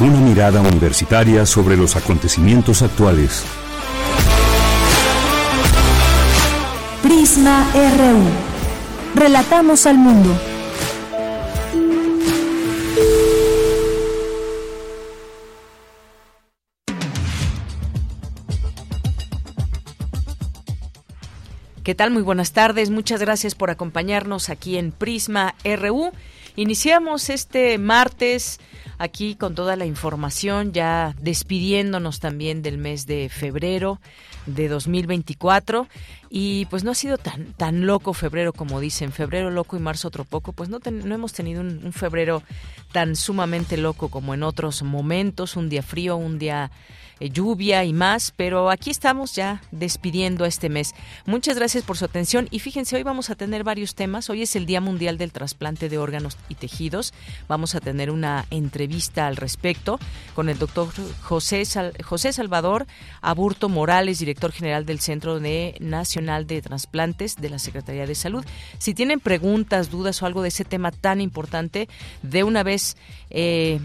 Una mirada universitaria sobre los acontecimientos actuales. Prisma RU. Relatamos al mundo. ¿Qué tal? Muy buenas tardes. Muchas gracias por acompañarnos aquí en Prisma RU. Iniciamos este martes aquí con toda la información, ya despidiéndonos también del mes de febrero de 2024 y pues no ha sido tan tan loco febrero como dicen, febrero loco y marzo otro poco, pues no, no hemos tenido un, febrero tan sumamente loco como en otros momentos, un día frío, un día lluvia y más, pero aquí estamos ya despidiendo este mes. Muchas gracias por su atención y fíjense, hoy vamos a tener varios temas. Hoy es el Día Mundial del Trasplante de Órganos y Tejidos. Vamos a tener una entrevista al respecto con el doctor José, José Salvador Aburto Morales, director general del Centro de Nacional de Trasplantes de la Secretaría de Salud. Si tienen preguntas, dudas o algo de ese tema tan importante, de una vez eh,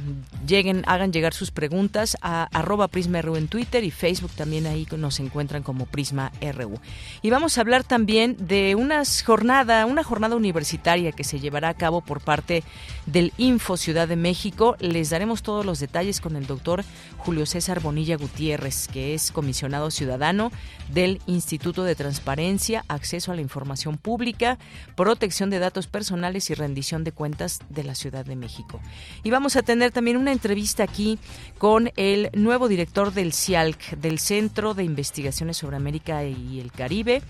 lleguen, hagan llegar sus preguntas a arroba Prisma En Twitter y Facebook también ahí nos encuentran como Prisma RU. Y vamos a hablar también de una jornada, una jornada universitaria que se llevará a cabo por parte del Info Ciudad de México. Les daremos todos los detalles con el doctor Julio César Bonilla Gutiérrez, que es comisionado ciudadano del Instituto de Transparencia, Acceso a la Información Pública, Protección de Datos Personales y Rendición de Cuentas de la Ciudad de México. Y vamos a tener también una entrevista aquí con el nuevo director del CIALC, del Centro de Investigaciones sobre América y el Caribe,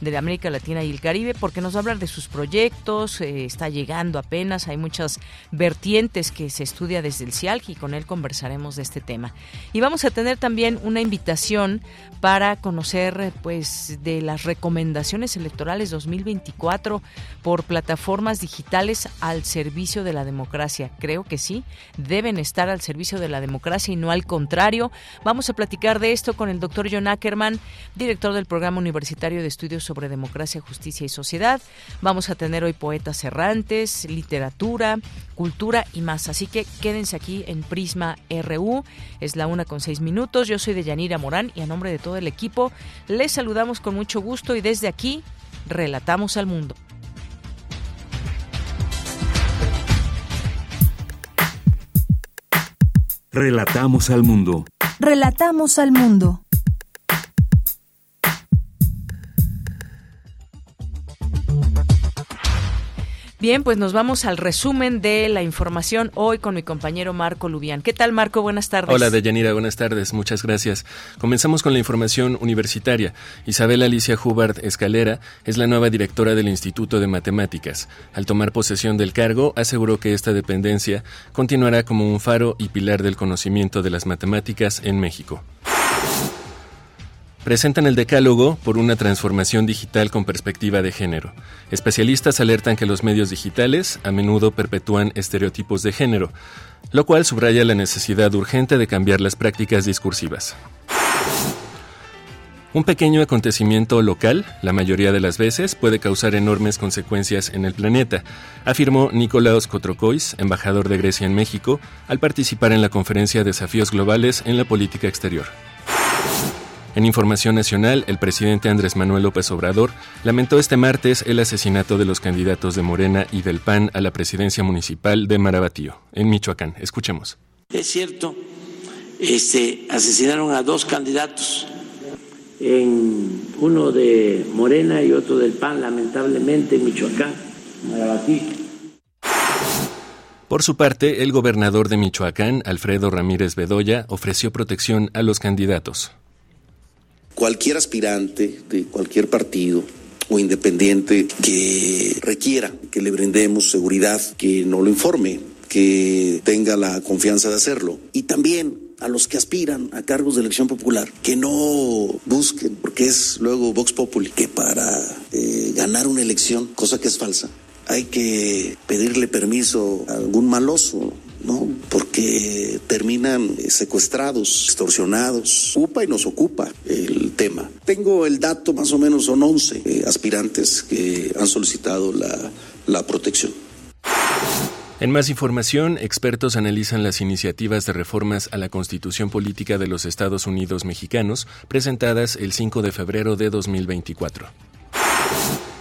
de América Latina y el Caribe, porque nos va a hablar de sus proyectos, eh, está llegando apenas, hay muchas vertientes que se estudia desde el CIALC y con él conversaremos de este tema. Y vamos a tener también una invitación para conocer pues de las recomendaciones electorales 2024 por plataformas digitales al servicio de la democracia. Creo que sí, deben estar al servicio de la democracia y no al contrario. Vamos a platicar de esto con el doctor John Ackerman, director del Programa Universitario de Estudios sobre Democracia, Justicia y Sociedad. Vamos a tener hoy poetas errantes, literatura, cultura y más. Así que quédense aquí en Prisma RU. Es la una con seis minutos. Yo soy de Yanira Morán y a nombre de todo el equipo les saludamos con mucho gusto y desde aquí relatamos al mundo. Relatamos al mundo. Relatamos al mundo. Bien, pues nos vamos al resumen de la información hoy con mi compañero Marco Lubián. ¿Qué tal, Marco? Buenas tardes. Hola, Deyanira. Buenas tardes. Muchas gracias. Comenzamos con la información universitaria. Isabel Alicia Hubert Escalera es la nueva directora del Instituto de Matemáticas. Al tomar posesión del cargo, aseguró que esta dependencia continuará como un faro y pilar del conocimiento de las matemáticas en México presentan el decálogo por una transformación digital con perspectiva de género. Especialistas alertan que los medios digitales a menudo perpetúan estereotipos de género, lo cual subraya la necesidad urgente de cambiar las prácticas discursivas. Un pequeño acontecimiento local, la mayoría de las veces, puede causar enormes consecuencias en el planeta, afirmó Nicolaos Kotrokois, embajador de Grecia en México, al participar en la conferencia Desafíos Globales en la Política Exterior. En información nacional, el presidente Andrés Manuel López Obrador lamentó este martes el asesinato de los candidatos de Morena y del PAN a la presidencia municipal de Marabatío, en Michoacán. Escuchemos. Es cierto, este, asesinaron a dos candidatos, en uno de Morena y otro del PAN, lamentablemente, en Michoacán, Marabatío. Por su parte, el gobernador de Michoacán, Alfredo Ramírez Bedoya, ofreció protección a los candidatos cualquier aspirante de cualquier partido o independiente que requiera que le brindemos seguridad, que no lo informe, que tenga la confianza de hacerlo. Y también a los que aspiran a cargos de elección popular que no busquen, porque es luego Vox Populi, que para eh, ganar una elección, cosa que es falsa, hay que pedirle permiso a algún maloso, ¿no? Porque terminan eh, secuestrados, extorsionados. Ocupa y nos ocupa el tema. Tengo el dato, más o menos son 11 eh, aspirantes que han solicitado la, la protección. En más información, expertos analizan las iniciativas de reformas a la Constitución Política de los Estados Unidos Mexicanos presentadas el 5 de febrero de 2024.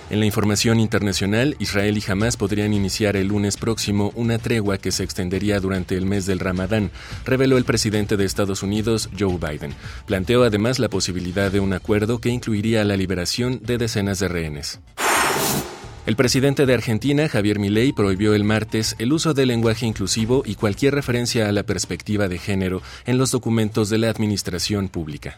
En la información internacional, Israel y Hamas podrían iniciar el lunes próximo una tregua que se extendería durante el mes del Ramadán, reveló el presidente de Estados Unidos, Joe Biden. Planteó además la posibilidad de un acuerdo que incluiría la liberación de decenas de rehenes. El presidente de Argentina, Javier Milei, prohibió el martes el uso del lenguaje inclusivo y cualquier referencia a la perspectiva de género en los documentos de la administración pública.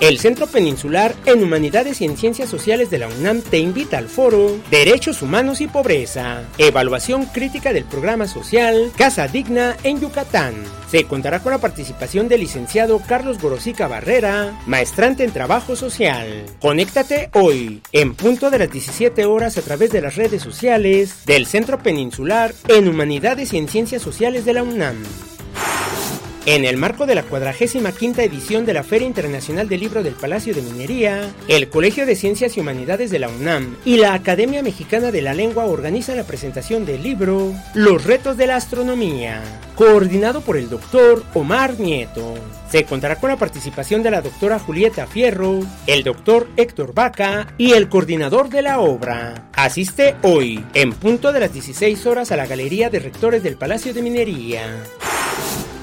El Centro Peninsular en Humanidades y en Ciencias Sociales de la UNAM te invita al foro Derechos Humanos y Pobreza, evaluación crítica del programa social Casa Digna en Yucatán. Se contará con la participación del licenciado Carlos Gorosica Barrera, maestrante en trabajo social. Conéctate hoy, en punto de las 17 horas a través de las redes sociales del Centro Peninsular en Humanidades y en Ciencias Sociales de la UNAM. En el marco de la 45 edición de la Feria Internacional del Libro del Palacio de Minería, el Colegio de Ciencias y Humanidades de la UNAM y la Academia Mexicana de la Lengua organizan la presentación del libro Los retos de la astronomía, coordinado por el doctor Omar Nieto. Se contará con la participación de la doctora Julieta Fierro, el doctor Héctor Vaca y el coordinador de la obra. Asiste hoy, en punto de las 16 horas, a la Galería de Rectores del Palacio de Minería.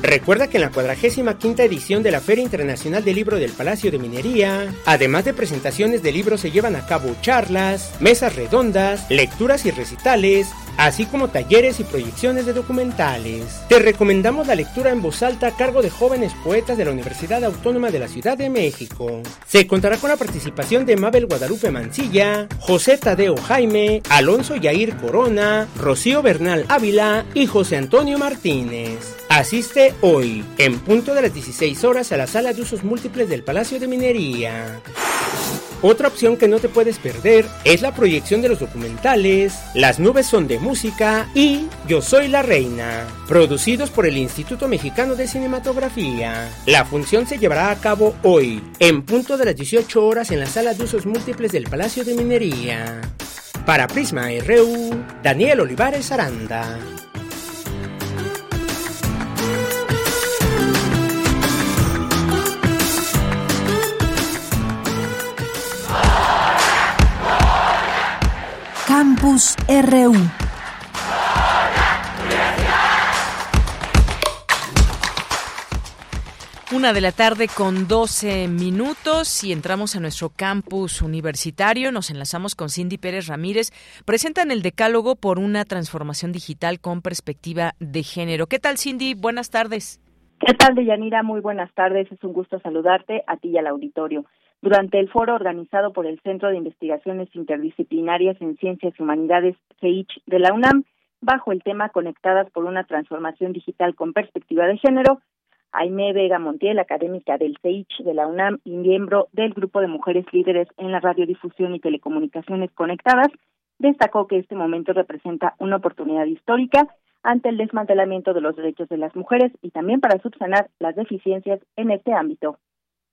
Recuerda que en la 45 edición de la Feria Internacional del Libro del Palacio de Minería, además de presentaciones de libros, se llevan a cabo charlas, mesas redondas, lecturas y recitales, así como talleres y proyecciones de documentales. Te recomendamos la lectura en voz alta a cargo de jóvenes poetas de la Universidad Autónoma de la Ciudad de México. Se contará con la participación de Mabel Guadalupe Mancilla, José Tadeo Jaime, Alonso Yair Corona, Rocío Bernal Ávila y José Antonio Martínez. Asiste hoy, en punto de las 16 horas, a la sala de usos múltiples del Palacio de Minería. Otra opción que no te puedes perder es la proyección de los documentales Las nubes son de música y Yo soy la reina, producidos por el Instituto Mexicano de Cinematografía. La función se llevará a cabo hoy, en punto de las 18 horas en la sala de usos múltiples del Palacio de Minería. Para Prisma RU, Daniel Olivares Aranda. Campus RU. Una de la tarde con 12 minutos y entramos a nuestro campus universitario. Nos enlazamos con Cindy Pérez Ramírez. Presentan el decálogo por una transformación digital con perspectiva de género. ¿Qué tal, Cindy? Buenas tardes. ¿Qué tal, Deyanira? Muy buenas tardes. Es un gusto saludarte a ti y al auditorio. Durante el foro organizado por el Centro de Investigaciones Interdisciplinarias en Ciencias y Humanidades, CEICH, de la UNAM, bajo el tema Conectadas por una transformación digital con perspectiva de género, Aime Vega Montiel, académica del CEICH de la UNAM y miembro del Grupo de Mujeres Líderes en la Radiodifusión y Telecomunicaciones Conectadas, destacó que este momento representa una oportunidad histórica ante el desmantelamiento de los derechos de las mujeres y también para subsanar las deficiencias en este ámbito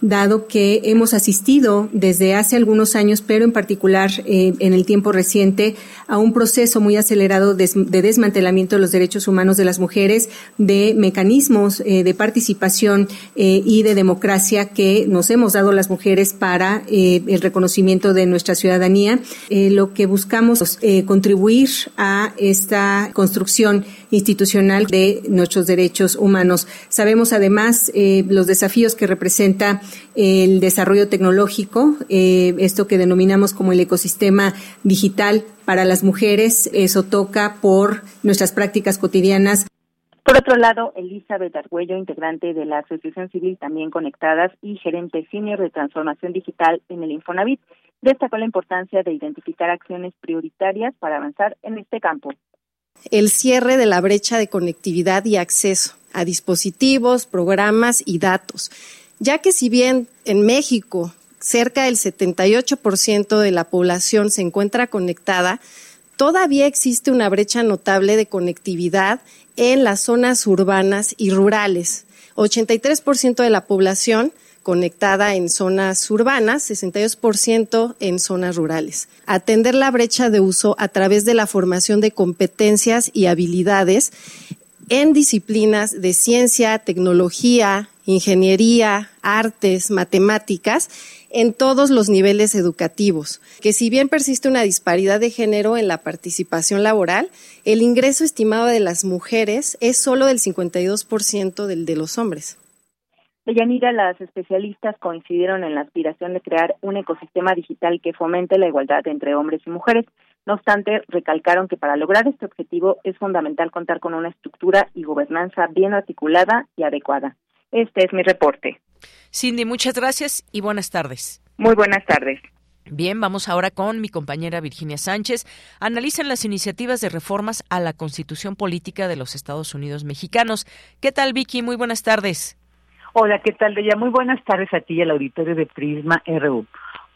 dado que hemos asistido desde hace algunos años, pero en particular eh, en el tiempo reciente, a un proceso muy acelerado de, desmantelamiento de los derechos humanos de las mujeres, de mecanismos eh, de participación eh, y de democracia que nos hemos dado las mujeres para el reconocimiento de nuestra ciudadanía. lo que buscamos contribuir a esta construcción institucional de nuestros derechos humanos. Sabemos además los desafíos que representa el desarrollo tecnológico, eh, esto que denominamos como el ecosistema digital para las mujeres. Eso toca por nuestras prácticas cotidianas Por otro lado, Elizabeth Argüello, integrante de la Asociación Civil También Conectadas y gerente senior de transformación digital en el Infonavit, destacó la importancia de identificar acciones prioritarias para avanzar en este campo. El cierre de la brecha de conectividad y acceso a dispositivos, programas y datos, ya que si bien en México cerca del 78% de la población se encuentra conectada, todavía existe una brecha notable de conectividad en las zonas urbanas y rurales. 83% de la población conectada en zonas urbanas, 62% en zonas rurales. Atender la brecha de uso a través de la formación de competencias y habilidades en disciplinas de ciencia, tecnología, ingeniería, artes, matemáticas, en todos los niveles educativos, que si bien persiste una disparidad de género en la participación laboral, el ingreso estimado de las mujeres es solo del 52% del de los hombres. Deyanira, las especialistas coincidieron en la aspiración de crear un ecosistema digital que fomente la igualdad entre hombres y mujeres. No obstante, recalcaron que para lograr este objetivo es fundamental contar con una estructura y gobernanza bien articulada y adecuada. Este es mi reporte. Cindy, muchas gracias y buenas tardes. Muy buenas tardes. Bien, vamos ahora con mi compañera Virginia Sánchez. Analizan las iniciativas de reformas a la Constitución Política de los Estados Unidos Mexicanos. ¿Qué tal, Vicky? Muy buenas tardes. Hola, ¿qué tal, Bella? Muy buenas tardes a ti y al auditorio de Prisma RU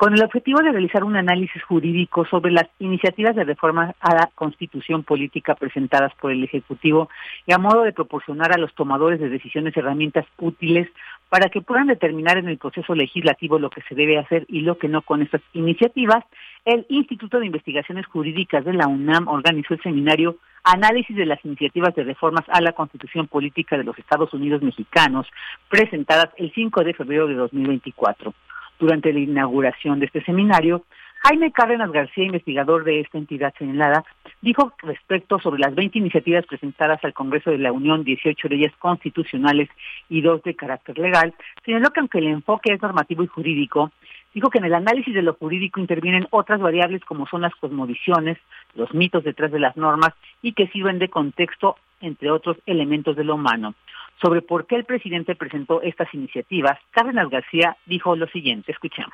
con el objetivo de realizar un análisis jurídico sobre las iniciativas de reforma a la Constitución política presentadas por el Ejecutivo y a modo de proporcionar a los tomadores de decisiones herramientas útiles para que puedan determinar en el proceso legislativo lo que se debe hacer y lo que no con estas iniciativas, el Instituto de Investigaciones Jurídicas de la UNAM organizó el seminario Análisis de las iniciativas de reformas a la Constitución Política de los Estados Unidos Mexicanos, presentadas el 5 de febrero de 2024 durante la inauguración de este seminario, Jaime Cárdenas García, investigador de esta entidad señalada, dijo respecto sobre las 20 iniciativas presentadas al Congreso de la Unión, 18 leyes constitucionales y dos de carácter legal, señaló que aunque el enfoque es normativo y jurídico, dijo que en el análisis de lo jurídico intervienen otras variables como son las cosmovisiones, los mitos detrás de las normas y que sirven de contexto, entre otros elementos de lo humano sobre por qué el presidente presentó estas iniciativas, Cárdenas García dijo lo siguiente, escuchemos.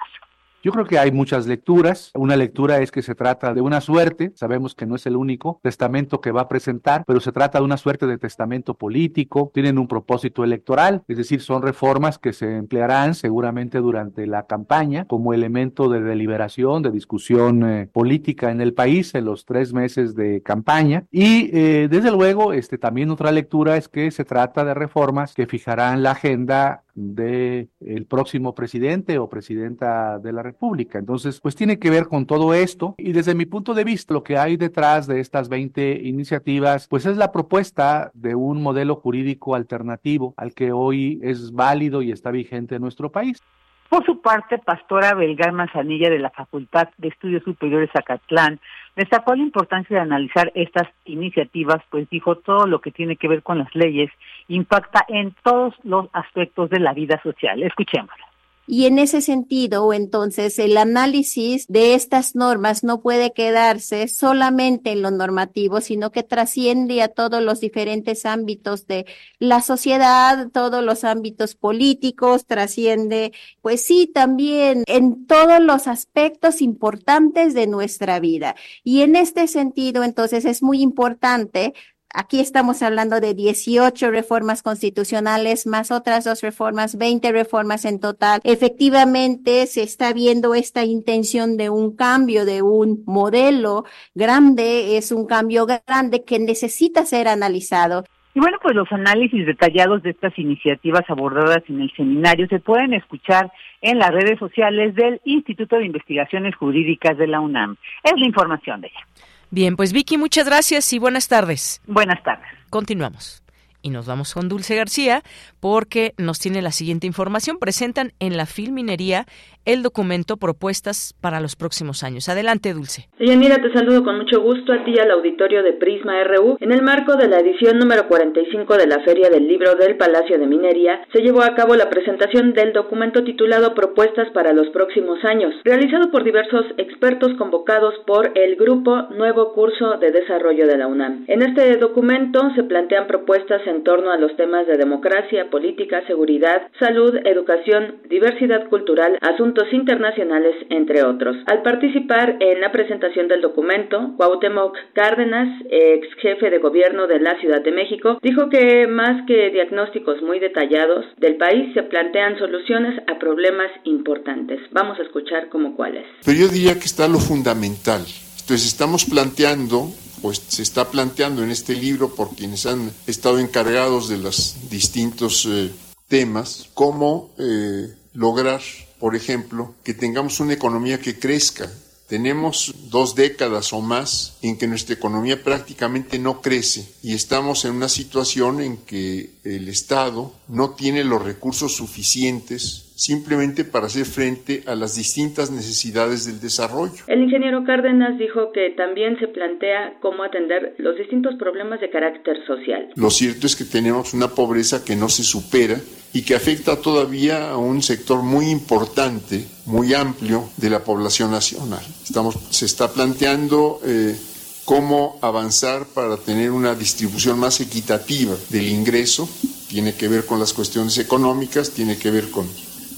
Yo creo que hay muchas lecturas. Una lectura es que se trata de una suerte, sabemos que no es el único testamento que va a presentar, pero se trata de una suerte de testamento político, tienen un propósito electoral, es decir, son reformas que se emplearán seguramente durante la campaña como elemento de deliberación, de discusión eh, política en el país en los tres meses de campaña. Y eh, desde luego, este, también otra lectura es que se trata de reformas que fijarán la agenda de el próximo presidente o presidenta de la República. Entonces, pues tiene que ver con todo esto y desde mi punto de vista lo que hay detrás de estas 20 iniciativas, pues es la propuesta de un modelo jurídico alternativo al que hoy es válido y está vigente en nuestro país. Por su parte, Pastora Belgar Manzanilla de la Facultad de Estudios Superiores Zacatlán destacó la importancia de analizar estas iniciativas, pues dijo todo lo que tiene que ver con las leyes impacta en todos los aspectos de la vida social. Escuchémoslo. Y en ese sentido, entonces, el análisis de estas normas no puede quedarse solamente en lo normativo, sino que trasciende a todos los diferentes ámbitos de la sociedad, todos los ámbitos políticos, trasciende, pues sí, también en todos los aspectos importantes de nuestra vida. Y en este sentido, entonces, es muy importante Aquí estamos hablando de 18 reformas constitucionales más otras dos reformas, 20 reformas en total. Efectivamente, se está viendo esta intención de un cambio, de un modelo grande, es un cambio grande que necesita ser analizado. Y bueno, pues los análisis detallados de estas iniciativas abordadas en el seminario se pueden escuchar en las redes sociales del Instituto de Investigaciones Jurídicas de la UNAM. Es la información de ella. Bien, pues Vicky, muchas gracias y buenas tardes. Buenas tardes. Continuamos. Y nos vamos con Dulce García porque nos tiene la siguiente información. Presentan en la Filminería el documento Propuestas para los próximos años. Adelante, Dulce. mira, te saludo con mucho gusto a ti y al auditorio de Prisma RU. En el marco de la edición número 45 de la Feria del Libro del Palacio de Minería, se llevó a cabo la presentación del documento titulado Propuestas para los próximos años, realizado por diversos expertos convocados por el Grupo Nuevo Curso de Desarrollo de la UNAM. En este documento se plantean propuestas en torno a los temas de democracia, política, seguridad, salud, educación, diversidad cultural, asuntos internacionales, entre otros. Al participar en la presentación del documento, Cuauhtémoc Cárdenas, ex jefe de gobierno de la Ciudad de México, dijo que más que diagnósticos muy detallados del país se plantean soluciones a problemas importantes. Vamos a escuchar como cuáles. Pero yo diría que está lo fundamental. Entonces estamos planteando pues se está planteando en este libro por quienes han estado encargados de los distintos eh, temas, cómo eh, lograr, por ejemplo, que tengamos una economía que crezca. Tenemos dos décadas o más en que nuestra economía prácticamente no crece y estamos en una situación en que el Estado no tiene los recursos suficientes simplemente para hacer frente a las distintas necesidades del desarrollo. El ingeniero Cárdenas dijo que también se plantea cómo atender los distintos problemas de carácter social. Lo cierto es que tenemos una pobreza que no se supera y que afecta todavía a un sector muy importante, muy amplio de la población nacional. Estamos, se está planteando eh, cómo avanzar para tener una distribución más equitativa del ingreso. Tiene que ver con las cuestiones económicas, tiene que ver con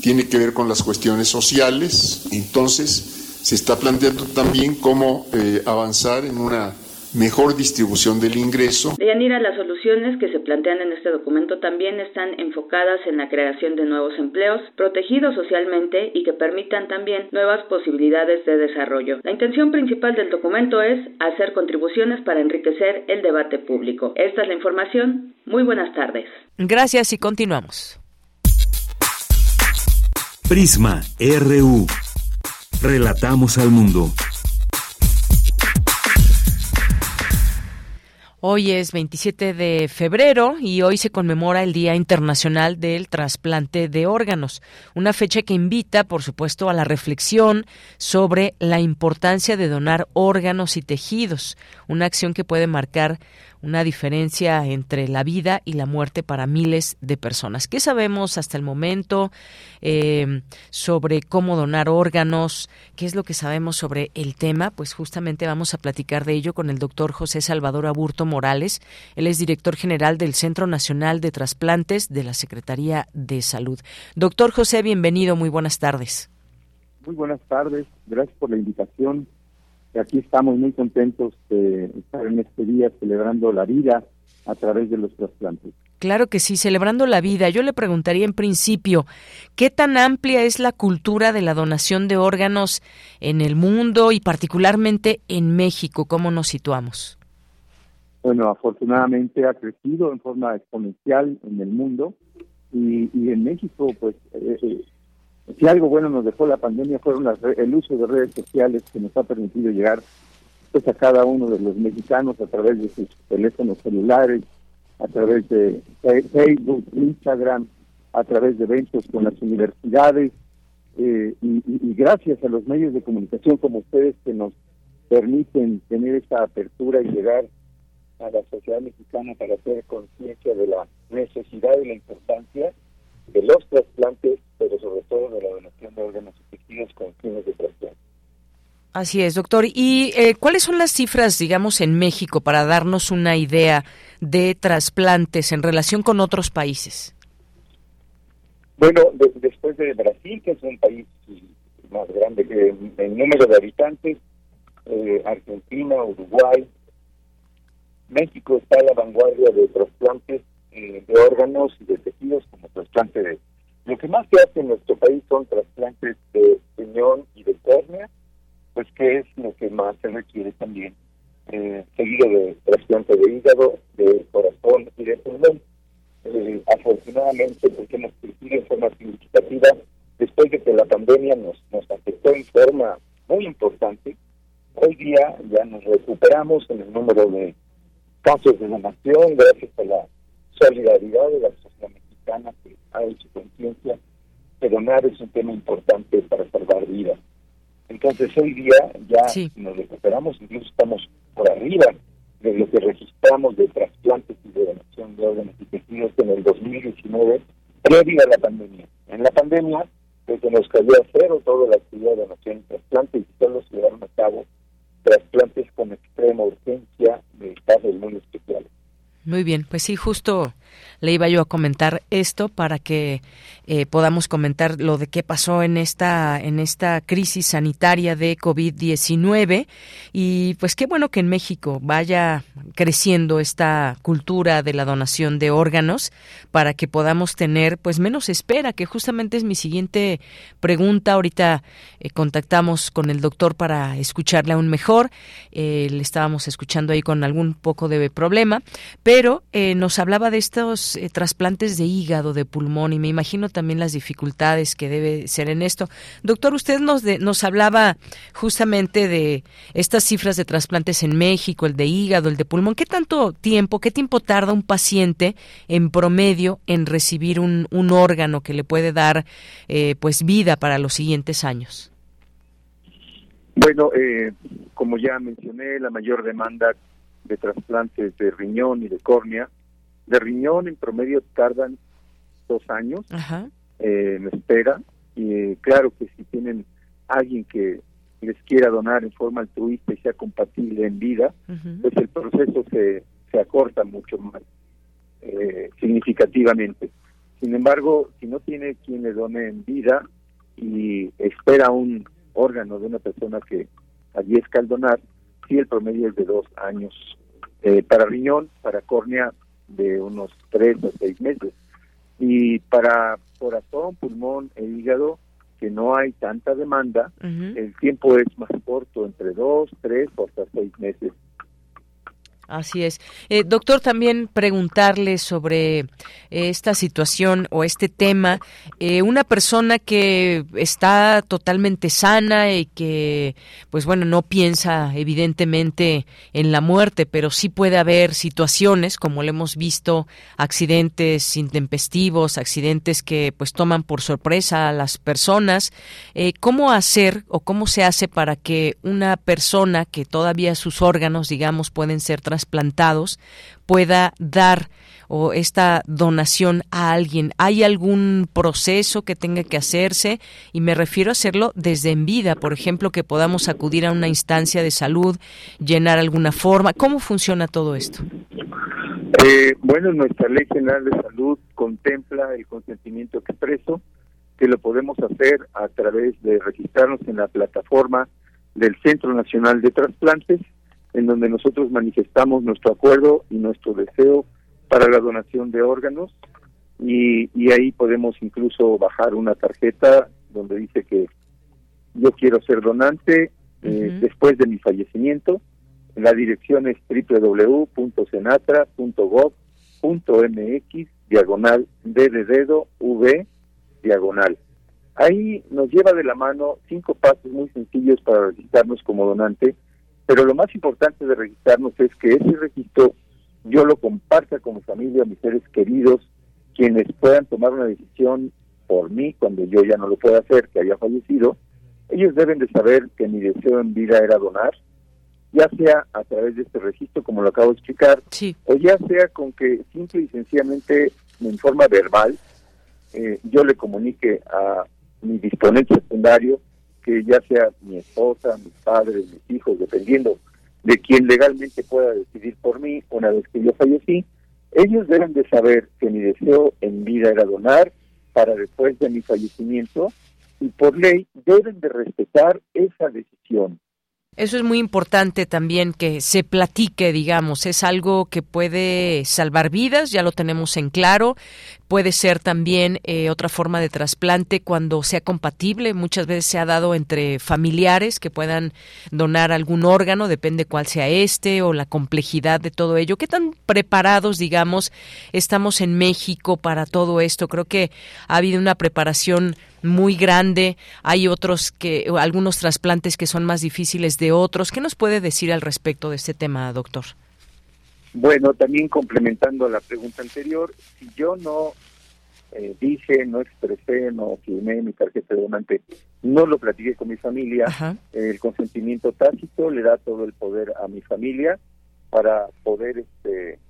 tiene que ver con las cuestiones sociales. Entonces, se está planteando también cómo eh, avanzar en una mejor distribución del ingreso. Deyanira, las soluciones que se plantean en este documento también están enfocadas en la creación de nuevos empleos, protegidos socialmente y que permitan también nuevas posibilidades de desarrollo. La intención principal del documento es hacer contribuciones para enriquecer el debate público. Esta es la información. Muy buenas tardes. Gracias y continuamos. Prisma RU. Relatamos al mundo. Hoy es 27 de febrero y hoy se conmemora el Día Internacional del Trasplante de Órganos, una fecha que invita, por supuesto, a la reflexión sobre la importancia de donar órganos y tejidos, una acción que puede marcar una diferencia entre la vida y la muerte para miles de personas. ¿Qué sabemos hasta el momento eh, sobre cómo donar órganos? ¿Qué es lo que sabemos sobre el tema? Pues justamente vamos a platicar de ello con el doctor José Salvador Aburto Morales. Él es director general del Centro Nacional de Trasplantes de la Secretaría de Salud. Doctor José, bienvenido. Muy buenas tardes. Muy buenas tardes. Gracias por la invitación aquí estamos muy contentos de estar en este día celebrando la vida a través de los trasplantes. Claro que sí, celebrando la vida. Yo le preguntaría en principio, ¿qué tan amplia es la cultura de la donación de órganos en el mundo y particularmente en México? ¿Cómo nos situamos? Bueno, afortunadamente ha crecido en forma exponencial en el mundo y, en México, pues, eh, eh, si algo bueno nos dejó la pandemia fueron el uso de redes sociales que nos ha permitido llegar pues a cada uno de los mexicanos a través de sus teléfonos celulares, a través de Facebook, Instagram, a través de eventos con las universidades eh, y, gracias a los medios de comunicación como ustedes que nos permiten tener esa apertura y llegar a la sociedad mexicana para hacer conciencia de la necesidad y la importancia de los trasplantes pero sobre todo de la donación de órganos y tejidos con fines de trasplante. Así es, doctor. ¿Y eh, cuáles son las cifras, digamos, en México para darnos una idea de trasplantes en relación con otros países? Bueno, después de Brasil, que es un país más grande que en número de habitantes, eh, Argentina, Uruguay, México está a la vanguardia de trasplantes eh, de órganos y de tejidos como trasplante de lo que más se hace en nuestro país son trasplantes de riñón y de córnea, pues que es lo que más se requiere también, eh, seguido de trasplante de hígado, de corazón y de pulmón. Eh, afortunadamente, porque hemos crecido en forma significativa, después de que la pandemia nos, nos afectó en forma muy importante, hoy día ya nos recuperamos en el número de casos de donación gracias a la solidaridad de la sociedad mexicana que ha hecho conciencia que donar es un tema importante para salvar vidas. Entonces hoy día ya nos recuperamos, incluso estamos por arriba de lo que registramos de trasplantes y de donación de órganos y tejidos en el 2019, previo a la pandemia. En la pandemia, desde nos cayó a cero toda la actividad de donación y trasplantes y solo se llevaron a cabo trasplantes con extrema urgencia de casos muy especiales. Muy bien, pues sí, justo le iba yo a comentar esto para que eh, podamos comentar lo de qué pasó en esta en esta crisis sanitaria de COVID-19 y pues qué bueno que en México vaya creciendo esta cultura de la donación de órganos para que podamos tener pues menos espera, que justamente es mi siguiente pregunta. Ahorita eh, contactamos con el doctor para escucharle aún mejor. Eh, le estábamos escuchando ahí con algún poco de problema, pero nos hablaba de estos trasplantes de hígado, de pulmón y me imagino también las dificultades que debe ser en esto. Doctor, usted nos, nos hablaba justamente de estas cifras de trasplantes en México, el de hígado, el de pulmón. ¿Qué tanto tiempo, qué tiempo tarda un paciente en promedio en recibir un, un órgano que le puede dar eh, pues vida para los siguientes años? Bueno, eh, como ya mencioné, la mayor demanda de trasplantes de riñón y de córnea. De riñón en promedio tardan dos años eh, en espera. Y claro que si tienen alguien que les quiera donar en forma altruista y sea compatible en vida, pues el proceso se, se acorta mucho más eh, significativamente. Sin embargo, si no tiene quien le done en vida y espera un órgano de una persona que fallezca al donar, sí el promedio es de dos años. Eh, para riñón, para córnea, de unos tres o seis meses. Y para corazón, pulmón e hígado, que no hay tanta demanda, el tiempo es más corto, entre dos, tres o hasta seis meses. Así es. Eh, doctor, también preguntarle sobre eh, esta situación o este tema. Eh, una persona que está totalmente sana y que, pues bueno, no piensa evidentemente en la muerte, pero sí puede haber situaciones, como lo hemos visto, accidentes intempestivos, accidentes que pues toman por sorpresa a las personas. ¿Cómo hacer o cómo se hace para que una persona que todavía sus órganos, digamos, pueden ser trasplantados pueda dar o esta donación a alguien. ¿Hay algún proceso que tenga que hacerse? Y me refiero a hacerlo desde en vida, por ejemplo, que podamos acudir a una instancia de salud, llenar alguna forma. ¿Cómo funciona todo esto? Eh, bueno, nuestra Ley General de Salud contempla el consentimiento expreso, que lo podemos hacer a través de registrarnos en la plataforma del Centro Nacional de Trasplantes en donde nosotros manifestamos nuestro acuerdo y nuestro deseo para la donación de órganos y, ahí podemos incluso bajar una tarjeta donde dice que yo quiero ser donante eh, después de mi fallecimiento. La dirección es www.senatra.gov.mx diagonal D de dedo V diagonal. Ahí nos lleva de la mano cinco pasos muy sencillos para registrarnos como donante pero lo más importante de registrarnos es que ese registro yo lo comparta con mi familia, mis seres queridos, quienes puedan tomar una decisión por mí cuando yo ya no lo pueda hacer, que haya fallecido, ellos deben de saber que mi deseo en vida era donar, ya sea a través de este registro, como lo acabo de explicar, o ya sea con que simple y sencillamente en forma verbal eh, yo le comunique a mi disponente secundario ya sea mi esposa, mis padres, mis hijos, dependiendo de quien legalmente pueda decidir por mí una vez que yo fallecí, ellos deben de saber que mi deseo en vida era donar para después de mi fallecimiento y por ley deben de respetar esa decisión. Eso es muy importante también que se platique, digamos, es algo que puede salvar vidas, ya lo tenemos en claro, puede ser también eh, otra forma de trasplante cuando sea compatible, muchas veces se ha dado entre familiares que puedan donar algún órgano, depende cuál sea este o la complejidad de todo ello. ¿Qué tan preparados, digamos, estamos en México para todo esto? Creo que ha habido una preparación muy grande, hay otros que, algunos trasplantes que son más difíciles de otros. ¿Qué nos puede decir al respecto de este tema, doctor? Bueno, también complementando la pregunta anterior, si yo no eh, dije, no expresé, no firmé mi tarjeta de donante, no lo platiqué con mi familia, el consentimiento tácito le da todo el poder a mi familia para poder, este,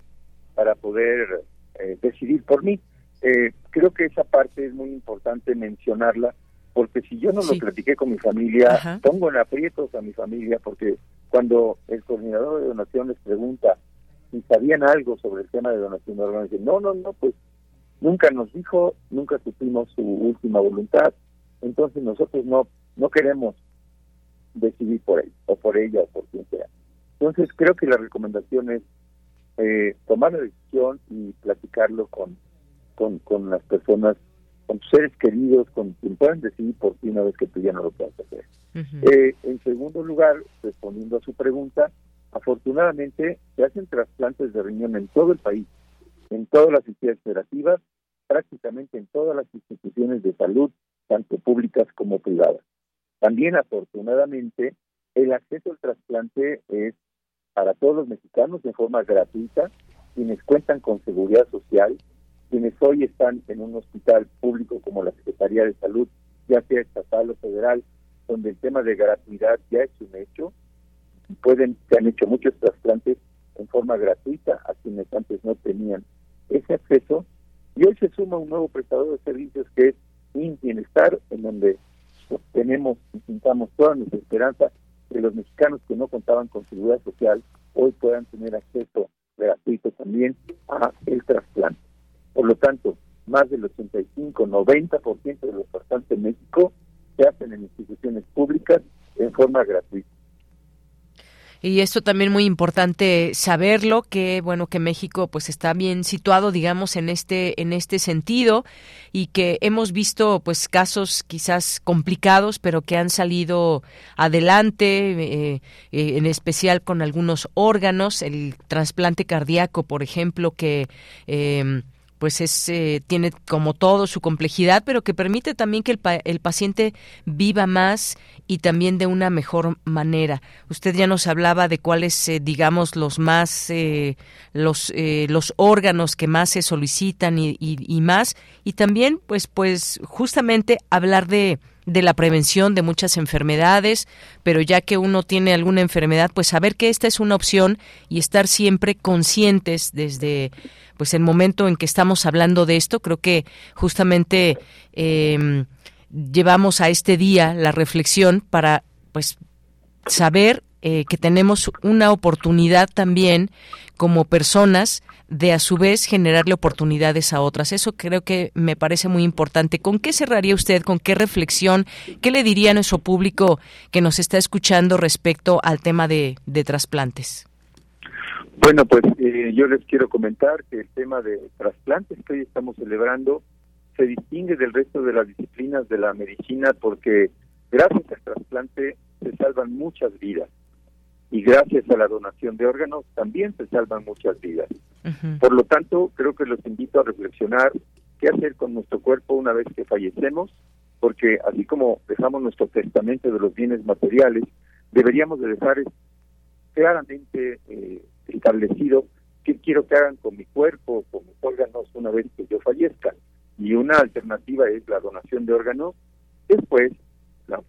para poder eh, decidir por mí. Eh, creo que esa parte es muy importante mencionarla, porque si yo no lo platiqué con mi familia, pongo en aprietos a mi familia, porque cuando el coordinador de donación les pregunta si sabían algo sobre el tema de donación de órganos. No, no, no, pues nunca nos dijo, nunca supimos su última voluntad, entonces nosotros no no queremos decidir por él, o por ella, o por quien sea. Entonces creo que la recomendación es eh, tomar la decisión y platicarlo con, con, con las personas, con tus seres queridos, con quien puedan decidir por ti una vez que tú ya no lo puedas hacer. Eh, en segundo lugar, respondiendo a su pregunta, afortunadamente se hacen trasplantes de riñón en todo el país, en todas las entidades federativas, prácticamente en todas las instituciones de salud, tanto públicas como privadas. También, afortunadamente, el acceso al trasplante es para todos los mexicanos de forma gratuita, quienes cuentan con seguridad social, quienes hoy están en un hospital público como la Secretaría de Salud, ya sea estatal o federal, donde el tema de gratuidad ya es un hecho, pueden, se han hecho muchos trasplantes en forma gratuita a quienes antes no tenían ese acceso, y hoy se suma un nuevo prestador de servicios que es In Bienestar, en donde tenemos y pintamos toda nuestra esperanza de los mexicanos que no contaban con seguridad social hoy puedan tener acceso gratuito también a el trasplante. Por lo tanto, más del 85-90% de los trasplantes en México se hacen en instituciones públicas en forma gratuita. Y esto también muy importante saberlo que bueno que México pues está bien situado digamos en este en este sentido y que hemos visto pues casos quizás complicados pero que han salido adelante eh, eh, en especial con algunos órganos el trasplante cardíaco por ejemplo que eh, pues es eh, tiene como todo su complejidad, pero que permite también que el, el, paciente viva más y también de una mejor manera. Usted ya nos hablaba de cuáles, eh, digamos, los más eh, los los órganos que más se solicitan y, y, y más, y también, pues, pues, justamente hablar de de la prevención de muchas enfermedades, pero ya que uno tiene alguna enfermedad, pues saber que esta es una opción y estar siempre conscientes desde pues el momento en que estamos hablando de esto, creo que justamente eh, llevamos a este día la reflexión para pues saber eh, que tenemos una oportunidad también como personas de a su vez generarle oportunidades a otras. Eso creo que me parece muy importante. ¿Con qué cerraría usted? ¿Con qué reflexión? ¿Qué le diría a nuestro público que nos está escuchando respecto al tema de, trasplantes? Bueno, pues eh, yo les quiero comentar que el tema de trasplantes que hoy estamos celebrando se distingue del resto de las disciplinas de la medicina porque gracias al trasplante se salvan muchas vidas y gracias a la donación de órganos también se salvan muchas vidas. Por lo tanto, creo que los invito a reflexionar qué hacer con nuestro cuerpo una vez que fallecemos, porque así como dejamos nuestro testamento de los bienes materiales, deberíamos de dejar claramente eh, establecido qué quiero que hagan con mi cuerpo, con mis órganos una vez que yo fallezca. Y una alternativa es la donación de órganos, después la,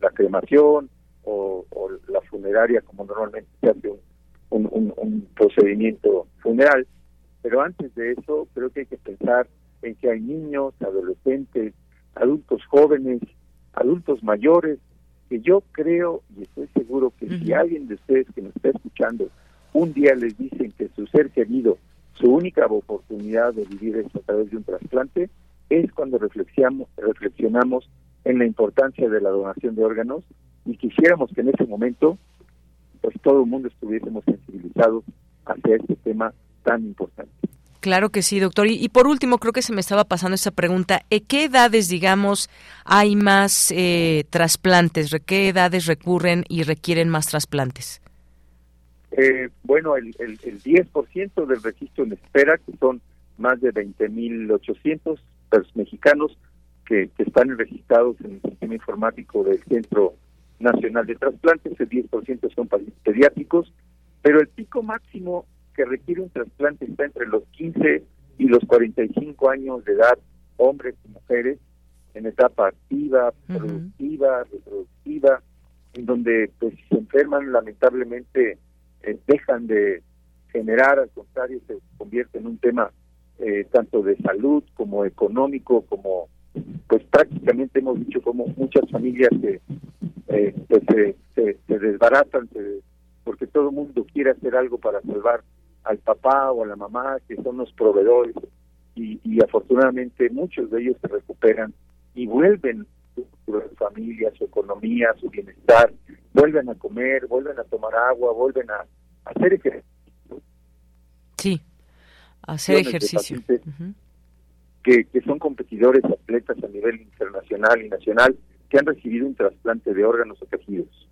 la cremación, o, la funeraria como normalmente se hace un, un, procedimiento funeral. Pero antes de eso creo que hay que pensar en que hay niños, adolescentes, adultos jóvenes, adultos mayores, que yo creo y estoy seguro que si alguien de ustedes que nos está escuchando un día les dicen que su ser querido, su única oportunidad de vivir es a través de un trasplante, es cuando reflexionamos, reflexionamos en la importancia de la donación de órganos y quisiéramos que en ese momento pues todo el mundo estuviésemos sensibilizados hacia este tema tan importante. Claro que sí, doctor. Y, por último, creo que se me estaba pasando esa pregunta. ¿En qué edades, digamos, hay más eh, trasplantes? ¿Qué edades recurren y requieren más trasplantes? Eh, bueno, el, el, el 10% del registro en espera, que son más de 20.800 mexicanos que, que están registrados en el sistema informático del Centro Nacional de Trasplantes, el 10% son pediátricos, pero el pico máximo que requiere un trasplante está entre los 15 y los 45 años de edad, hombres y mujeres, en etapa activa, productiva, reproductiva, en donde pues si se enferman lamentablemente eh, dejan de generar, al contrario se convierte en un tema eh, tanto de salud como económico, como pues prácticamente hemos dicho como muchas familias que eh, pues se, se, desbaratan porque todo el mundo quiere hacer algo para salvar al papá o a la mamá, que son los proveedores, y, y afortunadamente muchos de ellos se recuperan y vuelven su, su familia, su economía, su bienestar, vuelven a comer, vuelven a tomar agua, vuelven a, hacer ejercicio. Sí, hacer ejercicio. Que, que son competidores, atletas a nivel internacional y nacional, que han recibido un trasplante de órganos o tejidos.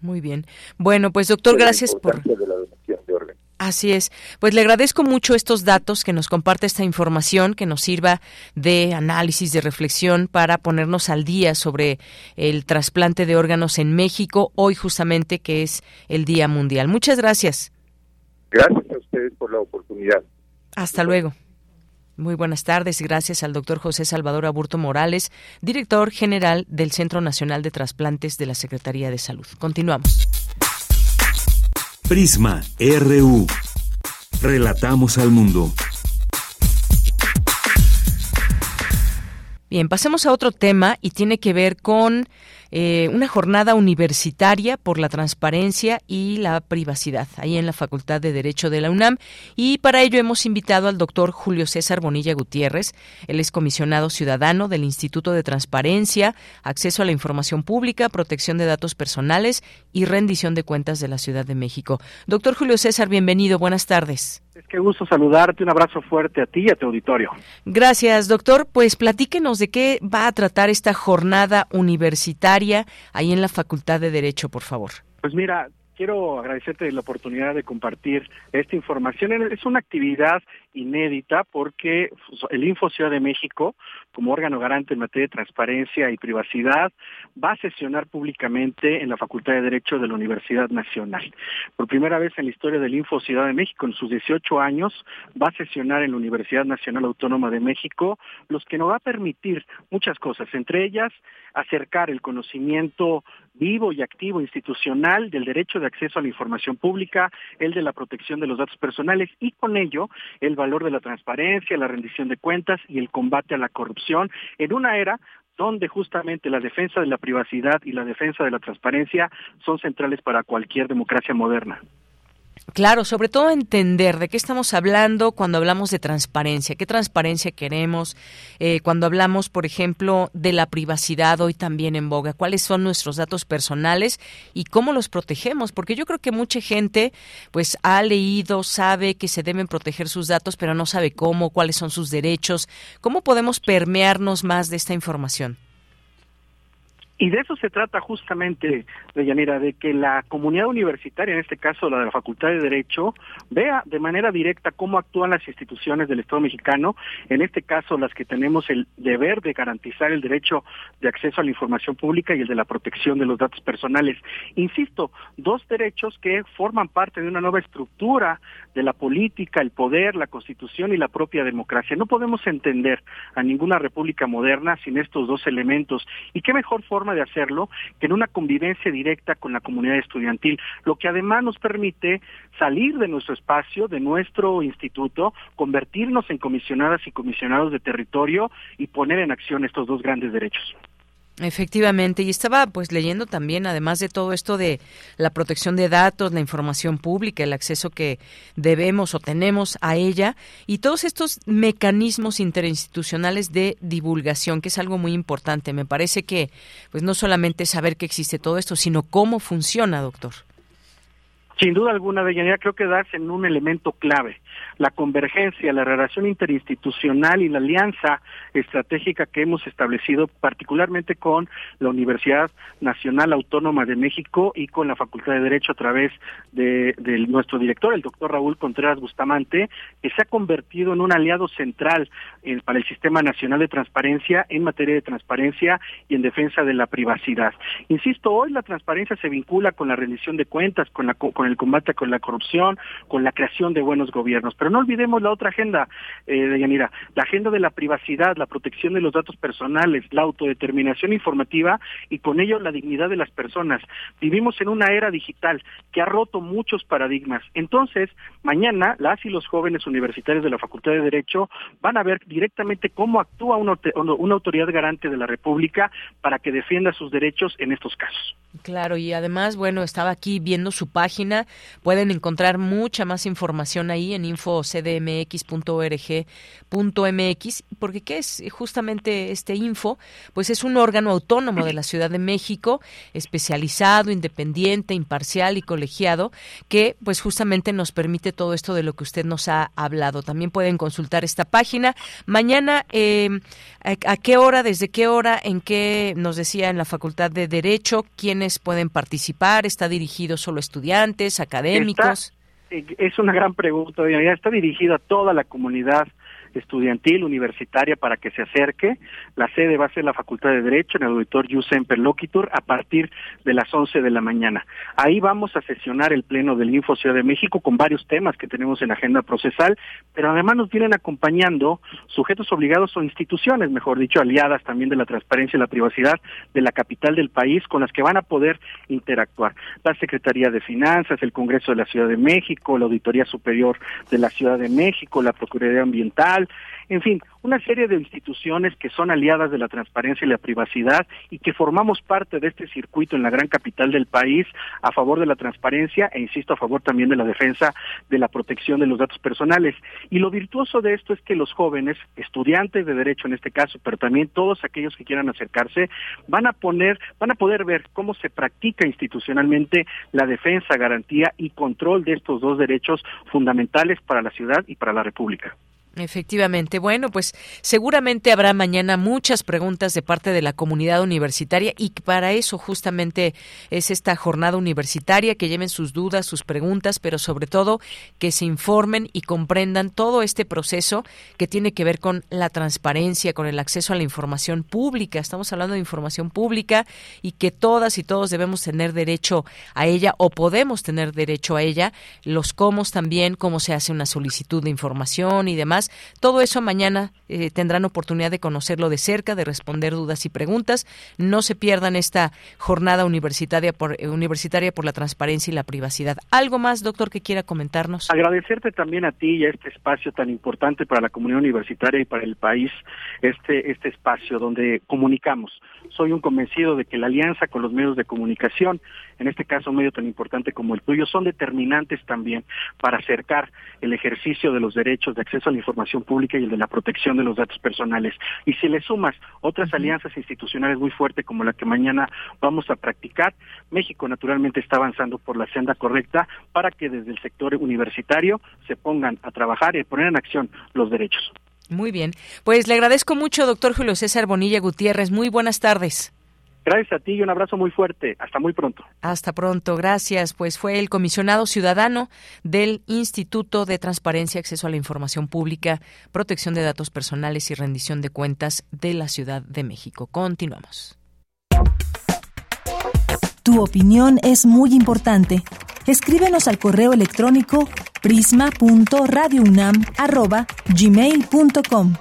Muy bien. Bueno, pues doctor, gracias por... De la donación de órganos. Así es. Pues le agradezco mucho estos datos, que nos comparte esta información, que nos sirva de análisis, de reflexión para ponernos al día sobre el trasplante de órganos en México, hoy justamente que es el Día Mundial. Muchas gracias. Gracias a ustedes por la oportunidad. Hasta luego. Muy buenas tardes. Gracias al doctor José Salvador Aburto Morales, director general del Centro Nacional de Trasplantes de la Secretaría de Salud. Continuamos. Prisma RU. Relatamos al mundo. Bien, pasemos a otro tema y tiene que ver con eh, una jornada universitaria por la transparencia y la privacidad, ahí en la Facultad de Derecho de la UNAM. Y para ello hemos invitado al doctor Julio César Bonilla Gutiérrez. Él es comisionado ciudadano del Instituto de Transparencia, Acceso a la Información Pública, Protección de Datos Personales y Rendición de Cuentas de la Ciudad de México. Doctor Julio César, bienvenido. Buenas tardes. Es que gusto saludarte, un abrazo fuerte a ti y a tu auditorio. Gracias, doctor. Pues platíquenos de qué va a tratar esta jornada universitaria ahí en la Facultad de Derecho, por favor. Pues mira, quiero agradecerte la oportunidad de compartir esta información. Es una actividad inédita porque el Info Ciudad de México, como órgano garante en materia de transparencia y privacidad, va a sesionar públicamente en la Facultad de Derecho de la Universidad Nacional. Por primera vez en la historia del Info Ciudad de México, en sus 18 años, va a sesionar en la Universidad Nacional Autónoma de México, los que nos va a permitir muchas cosas, entre ellas acercar el conocimiento vivo y activo institucional del derecho de acceso a la información pública, el de la protección de los datos personales y con ello el valor de la transparencia, la rendición de cuentas y el combate a la corrupción en una era donde justamente la defensa de la privacidad y la defensa de la transparencia son centrales para cualquier democracia moderna. Claro, sobre todo entender de qué estamos hablando cuando hablamos de transparencia, qué transparencia queremos, eh, cuando hablamos, por ejemplo, de la privacidad hoy también en boga, cuáles son nuestros datos personales y cómo los protegemos, porque yo creo que mucha gente pues ha leído, sabe que se deben proteger sus datos, pero no sabe cómo, cuáles son sus derechos, cómo podemos permearnos más de esta información. Y de eso se trata justamente, Deyanira, de que la comunidad universitaria, en este caso la de la Facultad de Derecho, vea de manera directa cómo actúan las instituciones del Estado mexicano, en este caso las que tenemos el deber de garantizar el derecho de acceso a la información pública y el de la protección de los datos personales. Insisto, dos derechos que forman parte de una nueva estructura de la política, el poder, la constitución y la propia democracia. No podemos entender a ninguna república moderna sin estos dos elementos. ¿Y qué mejor forma de hacerlo que en una convivencia directa con la comunidad estudiantil, lo que además nos permite salir de nuestro espacio, de nuestro instituto, convertirnos en comisionadas y comisionados de territorio y poner en acción estos dos grandes derechos. Efectivamente, y estaba pues leyendo también, además de todo esto de la protección de datos, la información pública, el acceso que debemos o tenemos a ella, y todos estos mecanismos interinstitucionales de divulgación, que es algo muy importante. Me parece que pues no solamente saber que existe todo esto, sino cómo funciona, doctor. Sin duda alguna, Deyanira, creo que das en un elemento clave la convergencia, la relación interinstitucional y la alianza estratégica que hemos establecido, particularmente con la Universidad Nacional Autónoma de México y con la Facultad de Derecho a través de, nuestro director, el doctor Raúl Contreras Bustamante, que se ha convertido en un aliado central para el Sistema Nacional de Transparencia en materia de transparencia y en defensa de la privacidad. Insisto, hoy la transparencia se vincula con la rendición de cuentas, con, la, con el combate con la corrupción, con la creación de buenos gobiernos Pero no olvidemos la otra agenda, eh, de Yanira, la agenda de la privacidad, la protección de los datos personales, la autodeterminación informativa y con ello la dignidad de las personas. Vivimos en una era digital que ha roto muchos paradigmas. Entonces, mañana las y los jóvenes universitarios de la Facultad de Derecho van a ver directamente cómo actúa una, una autoridad garante de la República para que defienda sus derechos en estos casos. Claro, y además, bueno, estaba aquí viendo su página, pueden encontrar mucha más información ahí en infocdmx.org.mx, porque ¿qué es justamente este info? Pues es un órgano autónomo de la Ciudad de México, especializado, independiente, imparcial y colegiado, que pues justamente nos permite todo esto de lo que usted nos ha hablado. También pueden consultar esta página. Mañana, eh, ¿a qué hora, desde qué hora, en qué nos decía en la Facultad de Derecho, quiénes pueden participar? ¿Está dirigido solo a estudiantes, académicos? Es una gran pregunta. Está dirigido a toda la comunidad estudiantil universitaria para que se acerque. La sede va a ser la Facultad de Derecho en el auditor Semper Loquitur a partir de las 11 de la mañana. Ahí vamos a sesionar el pleno del Info Ciudad de México con varios temas que tenemos en agenda procesal, pero además nos vienen acompañando sujetos obligados o instituciones, mejor dicho, aliadas también de la transparencia y la privacidad de la capital del país con las que van a poder interactuar. La Secretaría de Finanzas, el Congreso de la Ciudad de México, la Auditoría Superior de la Ciudad de México, la Procuraduría Ambiental, en fin, una serie de instituciones que son aliadas de la transparencia y la privacidad y que formamos parte de este circuito en la gran capital del país a favor de la transparencia e insisto a favor también de la defensa de la protección de los datos personales. Y lo virtuoso de esto es que los jóvenes, estudiantes de derecho en este caso, pero también todos aquellos que quieran acercarse, van a poner, van a poder ver cómo se practica institucionalmente la defensa, garantía y control de estos dos derechos fundamentales para la ciudad y para la República. Efectivamente. Bueno, pues seguramente habrá mañana muchas preguntas de parte de la comunidad universitaria y para eso justamente es esta jornada universitaria, que lleven sus dudas, sus preguntas, pero sobre todo que se informen y comprendan todo este proceso que tiene que ver con la transparencia, con el acceso a la información pública. Estamos hablando de información pública y que todas y todos debemos tener derecho a ella o podemos tener derecho a ella, los cómo también, cómo se hace una solicitud de información y demás todo eso mañana eh, tendrán oportunidad de conocerlo de cerca, de responder dudas y preguntas. No se pierdan esta jornada universitaria por, eh, universitaria por la transparencia y la privacidad. ¿Algo más, doctor, que quiera comentarnos? Agradecerte también a ti y a este espacio tan importante para la comunidad universitaria y para el país, este, este espacio donde comunicamos. Soy un convencido de que la alianza con los medios de comunicación, en este caso un medio tan importante como el tuyo, son determinantes también para acercar el ejercicio de los derechos de acceso a la información información pública y el de la protección de los datos personales. Y si le sumas otras alianzas institucionales muy fuertes como la que mañana vamos a practicar, México naturalmente está avanzando por la senda correcta para que desde el sector universitario se pongan a trabajar y a poner en acción los derechos. Muy bien. Pues le agradezco mucho, doctor Julio César Bonilla Gutiérrez. Muy buenas tardes. Gracias a ti y un abrazo muy fuerte. Hasta muy pronto. Hasta pronto, gracias. Pues fue el comisionado ciudadano del Instituto de Transparencia, Acceso a la Información Pública, Protección de Datos Personales y Rendición de Cuentas de la Ciudad de México. Continuamos. Tu opinión es muy importante. Escríbenos al correo electrónico prisma.radiounam@gmail.com.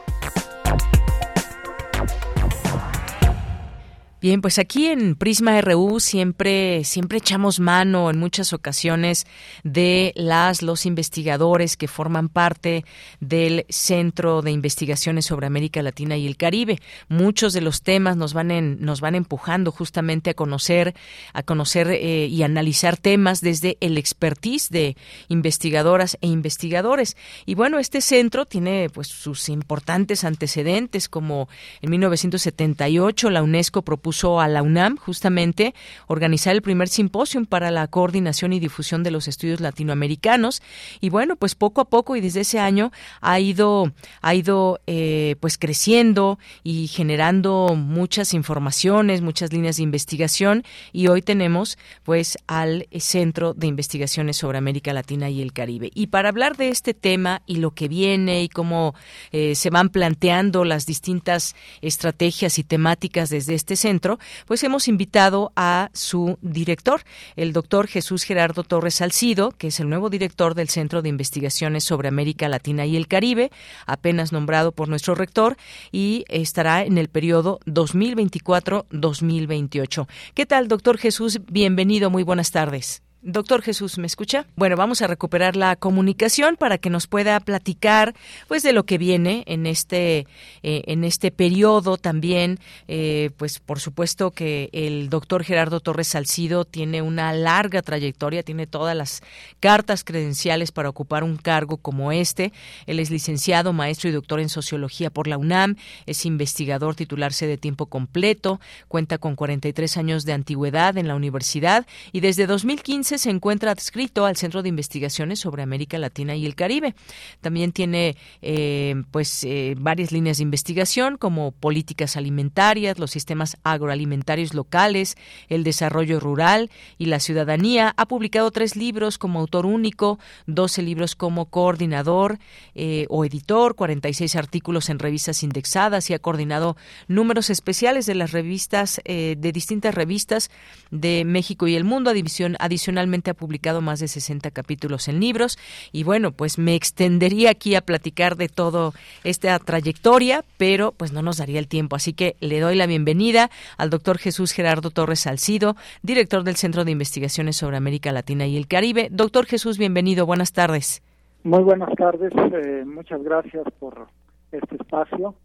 Bien, pues aquí en Prisma RU siempre, siempre echamos mano en muchas ocasiones de las, los investigadores que forman parte del Centro de Investigaciones sobre América Latina y el Caribe. Muchos de los temas nos van, en, nos van empujando justamente a conocer, a conocer eh, y analizar temas desde el expertise de investigadoras e investigadores. Y bueno, este centro tiene pues sus importantes antecedentes, como en 1978 la UNESCO propuso a la UNAM justamente organizar el primer simposio para la coordinación y difusión de los estudios latinoamericanos. Y bueno pues poco a poco y desde ese año ha ido ha ido eh, pues creciendo y generando muchas informaciones muchas líneas de investigación. Y hoy tenemos pues al centro de investigaciones sobre América Latina y el Caribe. Y para hablar de este tema y lo que viene y cómo eh, se van planteando las distintas estrategias y temáticas desde este centro pues hemos invitado a su director, el doctor Jesús Gerardo Torres Salcido, que es el nuevo director del Centro de Investigaciones sobre América Latina y el Caribe, apenas nombrado por nuestro rector, y estará en el periodo 2024-2028. ¿Qué tal, doctor Jesús? Bienvenido, muy buenas tardes. Doctor Jesús, ¿me escucha? Bueno, vamos a recuperar la comunicación para que nos pueda platicar, pues, de lo que viene en este eh, en este periodo también. Eh, pues, por supuesto que el doctor Gerardo Torres Salcido tiene una larga trayectoria, tiene todas las cartas credenciales para ocupar un cargo como este. Él es licenciado, maestro y doctor en sociología por la UNAM, es investigador titularse de tiempo completo, cuenta con 43 años de antigüedad en la universidad y desde 2015 se encuentra adscrito al Centro de Investigaciones sobre América Latina y el Caribe. También tiene eh, pues eh, varias líneas de investigación como políticas alimentarias, los sistemas agroalimentarios locales, el desarrollo rural y la ciudadanía. Ha publicado tres libros como autor único, 12 libros como coordinador eh, o editor, 46 artículos en revistas indexadas y ha coordinado números especiales de las revistas de distintas revistas de México y el mundo, adicional ha publicado más de 60 capítulos en libros y bueno, pues me extendería aquí a platicar de todo esta trayectoria, pero pues no nos daría el tiempo, así que le doy la bienvenida al doctor Jesús Gerardo Torres Salcido, director del Centro de Investigaciones sobre América Latina y el Caribe. Doctor Jesús, bienvenido, buenas tardes. Muy buenas tardes, eh, muchas gracias por este espacio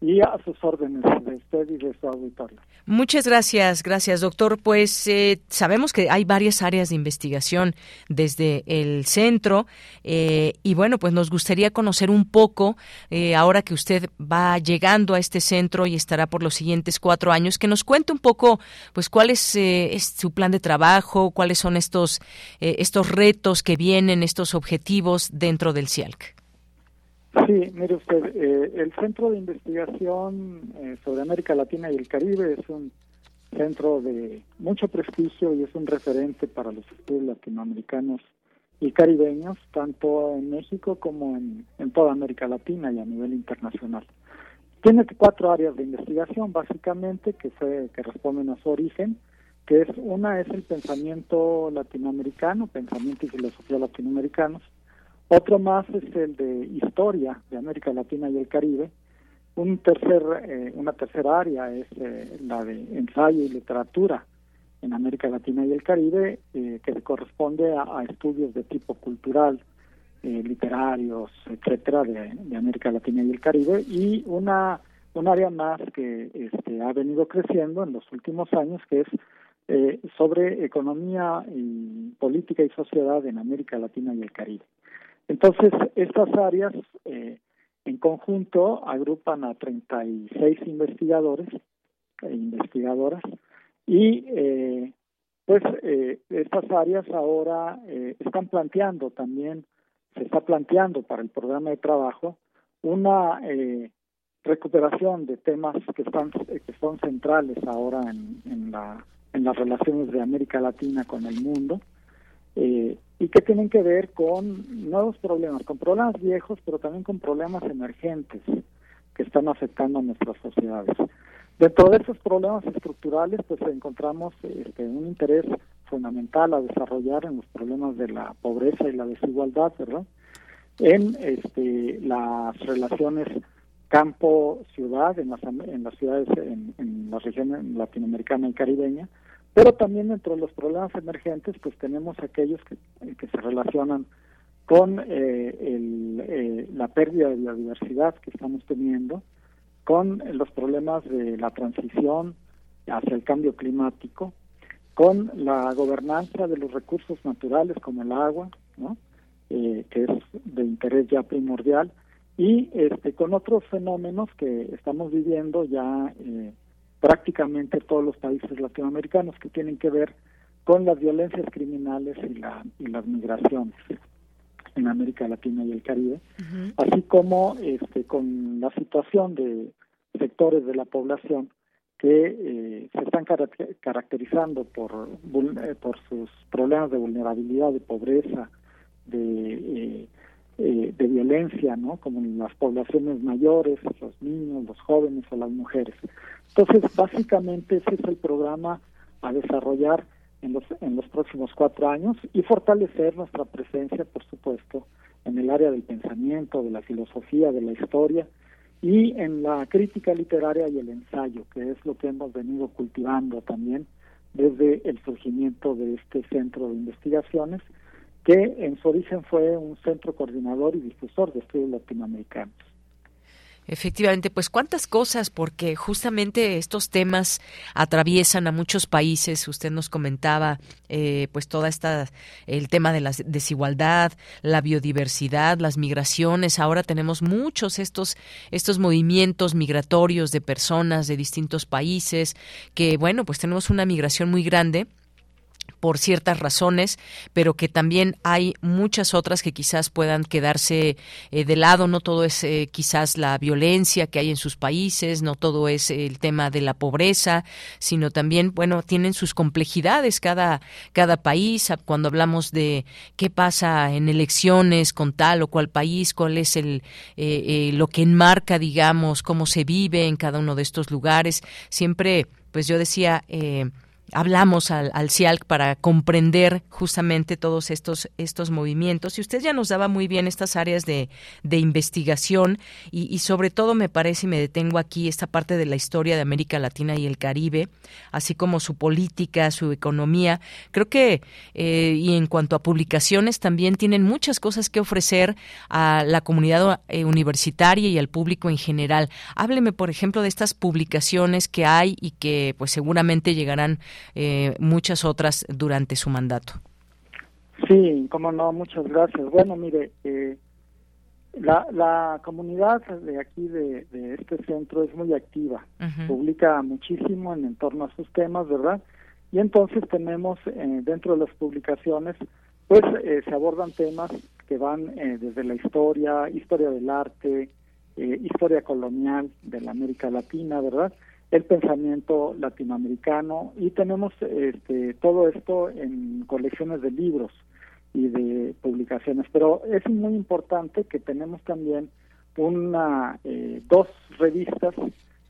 y a sus órdenes de usted y de su auditorio. Muchas gracias, gracias doctor. Pues eh, sabemos que hay varias áreas de investigación desde el centro eh, y bueno, pues nos gustaría conocer un poco, eh, ahora que usted va llegando a este centro y estará por los siguientes cuatro años, que nos cuente un poco, pues cuál es, es su plan de trabajo, cuáles son estos, estos retos que vienen, estos objetivos dentro del CIALC. Sí, mire usted, eh, el Centro de Investigación eh, sobre América Latina y el Caribe es un centro de mucho prestigio y es un referente para los estudios latinoamericanos y caribeños, tanto en México como en, toda América Latina y a nivel internacional. Tiene cuatro áreas de investigación, básicamente, que, fue, que responden a su origen, que es una es el pensamiento latinoamericano, pensamiento y filosofía latinoamericanos, otro más es el de historia de América Latina y el Caribe. Un tercer, eh, una tercera área es eh, la de ensayo y literatura en América Latina y el Caribe, eh, que corresponde a, estudios de tipo cultural, literarios, etcétera, de, América Latina y el Caribe. Y una un área más que este, ha venido creciendo en los últimos años, que es sobre economía y política y sociedad en América Latina y el Caribe. Entonces, estas áreas eh, en conjunto agrupan a 36 investigadores e investigadoras y eh, pues eh, estas áreas ahora están planteando también, se está planteando para el programa de trabajo una recuperación de temas que están que son centrales ahora en, la, en las relaciones de América Latina con el mundo eh, y que tienen que ver con nuevos problemas, con problemas viejos, pero también con problemas emergentes que están afectando a nuestras sociedades. Dentro de esos problemas estructurales, pues encontramos este, un interés fundamental a desarrollar en los problemas de la pobreza y la desigualdad, ¿verdad? En este, las relaciones campo-ciudad, en las, en las ciudades, en, en la región latinoamericana y caribeña, pero también dentro de los problemas emergentes, pues tenemos aquellos que, eh, que se relacionan con eh, el, eh, la pérdida de biodiversidad que estamos teniendo, con los problemas de la transición hacia el cambio climático, con la gobernanza de los recursos naturales como el agua, ¿no? que es de interés ya primordial, y este, con otros fenómenos que estamos viviendo ya eh, prácticamente todos los países latinoamericanos que tienen que ver con las violencias criminales y, la, y las migraciones en América Latina y el Caribe, así como este, con la situación de sectores de la población que eh, se están caracterizando por, eh, por sus problemas de vulnerabilidad, de pobreza, de, eh, eh, de violencia, ¿no? Como en las poblaciones mayores, los niños, los jóvenes o las mujeres. Entonces, básicamente ese es el programa a desarrollar en los, en los próximos cuatro años y fortalecer nuestra presencia, por supuesto, en el área del pensamiento, de la filosofía, de la historia y en la crítica literaria y el ensayo, que es lo que hemos venido cultivando también desde el surgimiento de este centro de investigaciones, que en su origen fue un centro coordinador y difusor de estudios latinoamericanos. Efectivamente, pues cuántas cosas, porque justamente estos temas atraviesan a muchos países. Usted nos comentaba, eh, pues toda esta, el tema de la desigualdad, la biodiversidad, las migraciones. Ahora tenemos muchos estos, estos movimientos migratorios de personas de distintos países, que bueno, pues tenemos una migración muy grande por ciertas razones, pero que también hay muchas otras que quizás puedan quedarse eh, de lado. No todo es eh, quizás la violencia que hay en sus países, no todo es el tema de la pobreza, sino también, bueno, tienen sus complejidades cada, cada país. Cuando hablamos de qué pasa en elecciones con tal o cual país, cuál es el, eh, lo que enmarca, digamos, cómo se vive en cada uno de estos lugares, siempre, pues yo decía, hablamos al, al, CIALC para comprender justamente todos estos, estos movimientos. Y usted ya nos daba muy bien estas áreas de, de investigación y, y, sobre todo me parece, y me detengo aquí, esta parte de la historia de América Latina y el Caribe, así como su política, su economía. Creo que, eh, y en cuanto a publicaciones, también tienen muchas cosas que ofrecer a la comunidad eh, universitaria y al público en general. Hábleme, por ejemplo, de estas publicaciones que hay y que pues seguramente llegarán eh, muchas otras durante su mandato. Sí, como no, muchas gracias. Bueno, mire, eh, la, la comunidad de aquí de, este centro es muy activa, publica muchísimo en, torno a sus temas, ¿verdad? Y entonces tenemos eh, dentro de las publicaciones, pues eh, se abordan temas que van desde la historia, historia del arte, historia colonial de la América Latina, ¿verdad? El pensamiento latinoamericano y tenemos este, todo esto en colecciones de libros y de publicaciones. Pero es muy importante que tenemos también una eh, dos revistas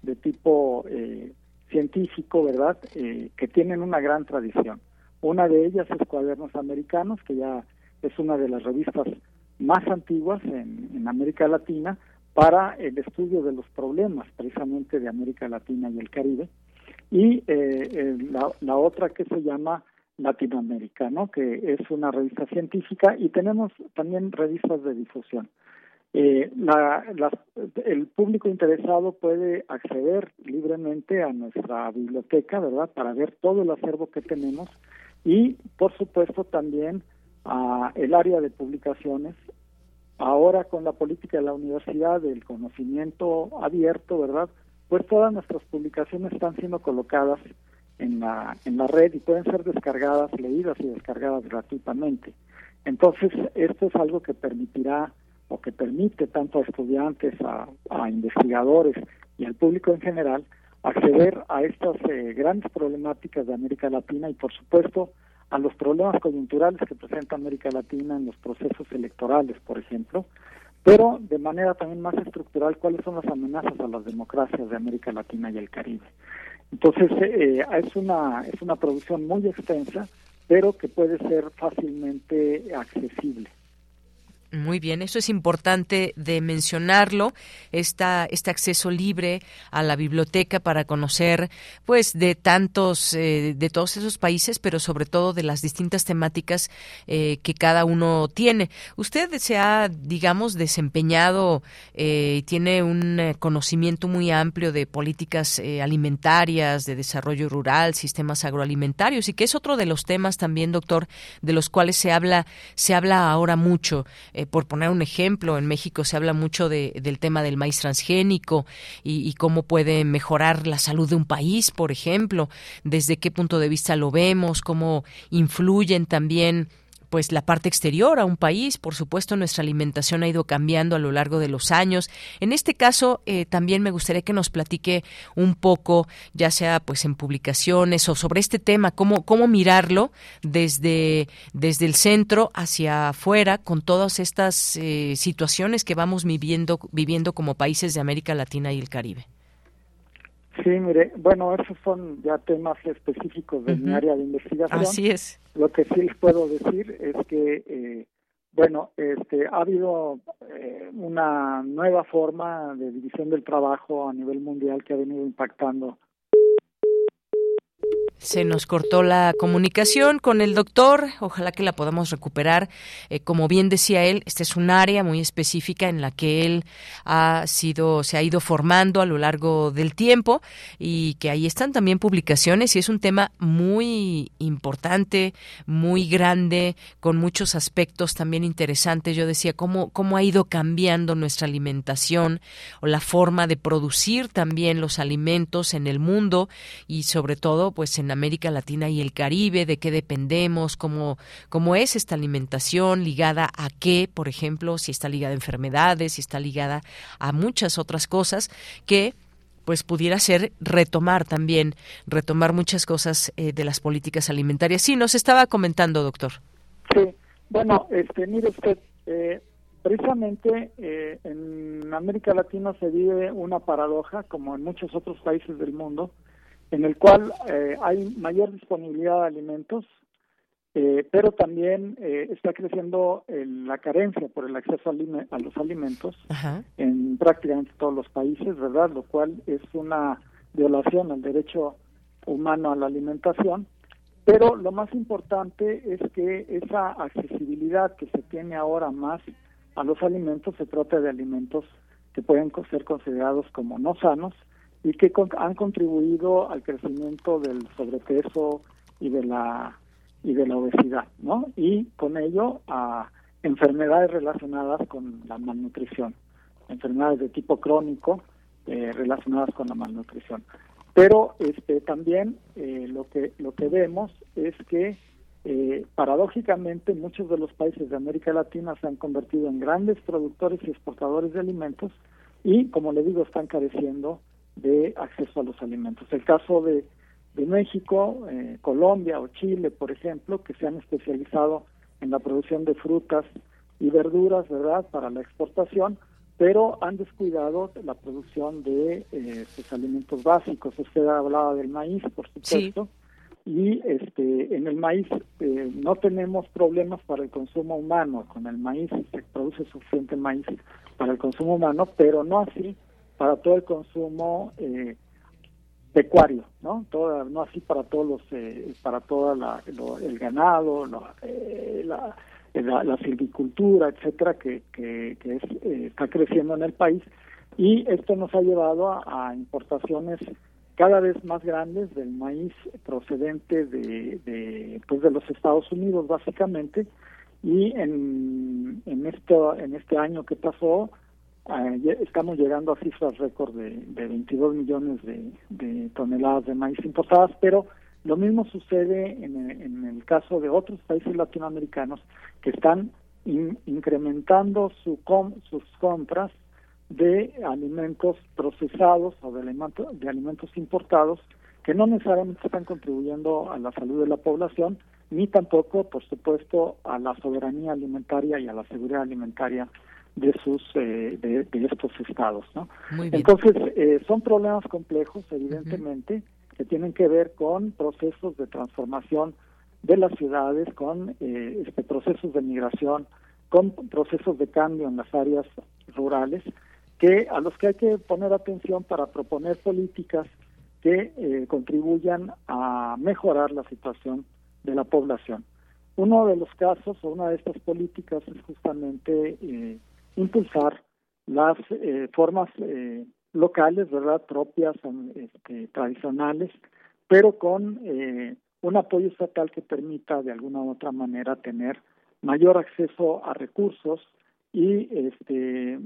de tipo eh, científico, ¿verdad? Eh, que tienen una gran tradición. Una de ellas es Cuadernos Americanos, que ya es una de las revistas más antiguas en, en América Latina, para el estudio de los problemas precisamente de América Latina y el Caribe. Y eh, la, otra que se llama Latinoamérica, ¿no? que es una revista científica y tenemos también revistas de difusión. Eh, el público interesado puede acceder libremente a nuestra biblioteca, ¿verdad?, para ver todo el acervo que tenemos y, por supuesto, también a el área de publicaciones Ahora con la política de la universidad del conocimiento abierto, ¿verdad? Pues todas nuestras publicaciones están siendo colocadas en la, en la red y pueden ser descargadas, leídas y descargadas gratuitamente. Entonces, esto es algo que permitirá o que permite tanto a estudiantes, a, a investigadores y al público en general acceder a estas eh, grandes problemáticas de América Latina y, por supuesto, a los problemas coyunturales que presenta América Latina en los procesos electorales, por ejemplo, pero de manera también más estructural cuáles son las amenazas a las democracias de América Latina y el Caribe. Entonces eh, es una es una producción muy extensa, pero que puede ser fácilmente accesible. Muy bien, eso es importante de mencionarlo, esta, este acceso libre a la biblioteca para conocer, pues, de tantos, eh, de todos esos países, pero sobre todo de las distintas temáticas eh, que cada uno tiene. Usted se ha, digamos, desempeñado eh, tiene un conocimiento muy amplio de políticas alimentarias, de desarrollo rural, sistemas agroalimentarios, y que es otro de los temas también, doctor, de los cuales se habla, se habla ahora mucho eh, por poner un ejemplo, en México se habla mucho de, del tema del maíz transgénico y, cómo puede mejorar la salud de un país, por ejemplo, desde qué punto de vista lo vemos, cómo influyen también pues la parte exterior a un país. Por supuesto, nuestra alimentación ha ido cambiando a lo largo de los años. En este caso, eh, también me gustaría que nos platique un poco, ya sea pues en publicaciones o sobre este tema, cómo, cómo mirarlo desde, desde el centro hacia afuera con todas estas eh, situaciones que vamos viviendo, viviendo como países de América Latina y el Caribe. Sí, mire, bueno, esos son ya temas específicos de mi área de investigación. Así es. Lo que sí les puedo decir es que, eh, bueno, este, ha habido eh, una nueva forma de división del trabajo a nivel mundial que ha venido impactando se nos cortó la comunicación con el doctor, ojalá que la podamos recuperar. Eh, como bien decía él, esta es un área muy específica en la que él ha sido, se ha ido formando a lo largo del tiempo y que ahí están también publicaciones y es un tema muy importante, muy grande, con muchos aspectos también interesantes. Yo decía cómo, cómo ha ido cambiando nuestra alimentación o la forma de producir también los alimentos en el mundo y sobre todo pues en América Latina y el Caribe, de qué dependemos, cómo, cómo es esta alimentación ligada a qué, por ejemplo, si está ligada a enfermedades, si está ligada a muchas otras cosas que pues pudiera ser retomar también, retomar muchas cosas eh, de las políticas alimentarias. Sí, nos estaba comentando, doctor. Sí, bueno, este, mire usted, eh, precisamente eh, en América Latina se vive una paradoja, como en muchos otros países del mundo, en el cual eh, hay mayor disponibilidad de alimentos, eh, pero también eh, está creciendo la carencia por el acceso a, los alimentos en prácticamente todos los países, ¿verdad? Lo cual es una violación al derecho humano a la alimentación. Pero lo más importante es que esa accesibilidad que se tiene ahora más a los alimentos se trata de alimentos que pueden ser considerados como no sanos, y que han contribuido al crecimiento del sobrepeso y de la y de la obesidad, ¿no? Y con ello a enfermedades relacionadas con la malnutrición, enfermedades de tipo crónico eh, relacionadas con la malnutrición. Pero este también eh, lo que lo que vemos es que eh, paradójicamente muchos de los países de América Latina se han convertido en grandes productores y exportadores de alimentos y, como le digo, están careciendo de acceso a los alimentos. El caso de, de México, eh, Colombia o Chile, por ejemplo, que se han especializado en la producción de frutas y verduras, ¿verdad?, para la exportación, pero han descuidado la producción de eh, sus alimentos básicos. Usted hablaba del maíz, por supuesto, y este en el maíz eh, no tenemos problemas para el consumo humano. Con el maíz se produce suficiente maíz para el consumo humano, pero no así para todo el consumo eh, pecuario, ¿no? Toda, no así para todos los, eh, para toda la, el ganado, eh, la, la, silvicultura, etcétera, que, que, que está creciendo en el país y esto nos ha llevado a, importaciones cada vez más grandes del maíz procedente de, de, pues de los Estados Unidos básicamente y en, en esto en este año que pasó eh, estamos llegando a cifras récord de, de 22 millones de, toneladas de maíz importadas, pero lo mismo sucede en, en el caso de otros países latinoamericanos que están incrementando su sus compras de alimentos procesados o de, de alimentos importados que no necesariamente están contribuyendo a la salud de la población ni tampoco, por supuesto, a la soberanía alimentaria y a la seguridad alimentaria de sus eh, de, estos estados no entonces eh, son problemas complejos evidentemente que tienen que ver con procesos de transformación de las ciudades con eh, este procesos de migración con procesos de cambio en las áreas rurales que a los que hay que poner atención para proponer políticas que contribuyan a mejorar la situación de la población. Uno de los casos o una de estas políticas es justamente impulsar las eh, formas eh, locales, ¿verdad?, propias, este, tradicionales, pero con eh, un apoyo estatal que permita de alguna u otra manera tener mayor acceso a recursos y este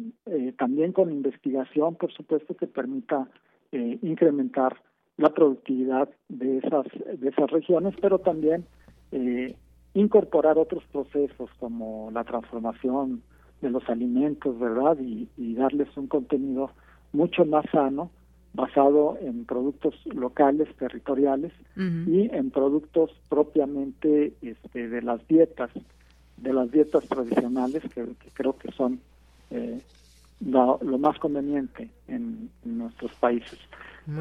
también con investigación, por supuesto, que permita incrementar la productividad de esas de esas regiones, pero también incorporar otros procesos como la transformación de los alimentos, ¿verdad? Y, darles un contenido mucho más sano, basado en productos locales, territoriales y en productos propiamente este, de las dietas, de las dietas tradicionales que, creo que son eh, lo, más conveniente en nuestros países.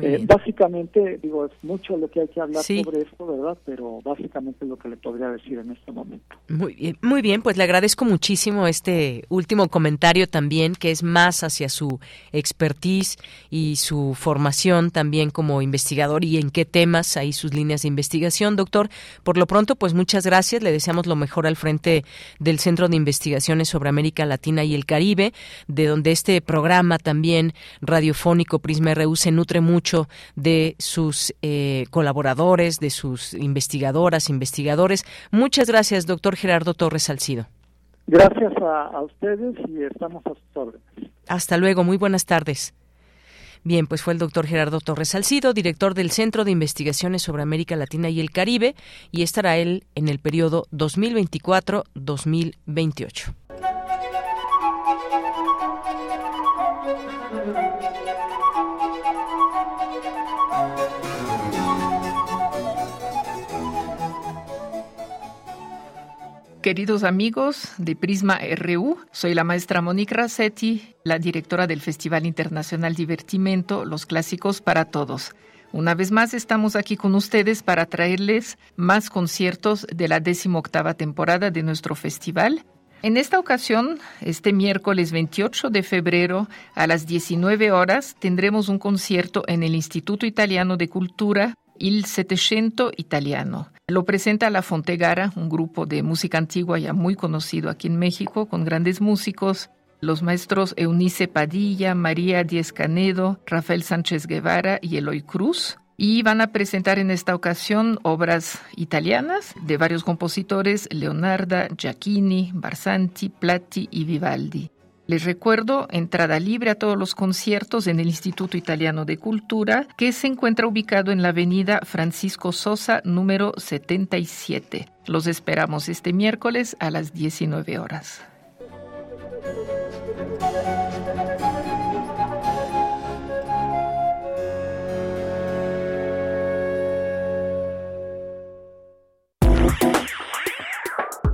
Eh, básicamente, digo, es mucho lo que hay que hablar sobre esto, ¿verdad? Pero básicamente es lo que le podría decir en este momento. Muy bien, muy bien, pues le agradezco muchísimo este último comentario también, que es más hacia su expertise y su formación también como investigador y en qué temas hay sus líneas de investigación, doctor. Por lo pronto, pues muchas gracias, le deseamos lo mejor al frente del Centro de Investigaciones sobre América Latina y el Caribe, de donde este programa también radiofónico Prisma RU se nutre mucho de sus eh, colaboradores, de sus investigadoras, investigadores. Muchas gracias, doctor Gerardo Torres Salcido. Gracias a, ustedes y estamos a sus órdenes. Hasta luego, muy buenas tardes. Bien, pues fue el doctor Gerardo Torres Salcido, director del Centro de Investigaciones sobre América Latina y el Caribe, y estará él en el periodo 2024-2028. Queridos amigos de Prisma RU, soy la maestra Monique Rassetti, la directora del Festival Internacional Divertimento Los Clásicos para Todos. Una vez más estamos aquí con ustedes para traerles más conciertos de la decimoctava temporada de nuestro festival. En esta ocasión, este miércoles 28 de febrero a las 19 horas, tendremos un concierto en el Instituto Italiano de Cultura Il Settecento Italiano. Lo presenta La Fontegara, un grupo de música antigua ya muy conocido aquí en México, con grandes músicos, los maestros Eunice Padilla, María Díez Canedo, Rafael Sánchez Guevara y Eloy Cruz. Y van a presentar en esta ocasión obras italianas de varios compositores, Leonarda, Giacchini, Barsanti, Platti y Vivaldi. Les recuerdo, entrada libre a todos los conciertos en el Instituto Italiano de Cultura, que se encuentra ubicado en la avenida Francisco Sosa, número 77. Los esperamos este miércoles a las 19 horas.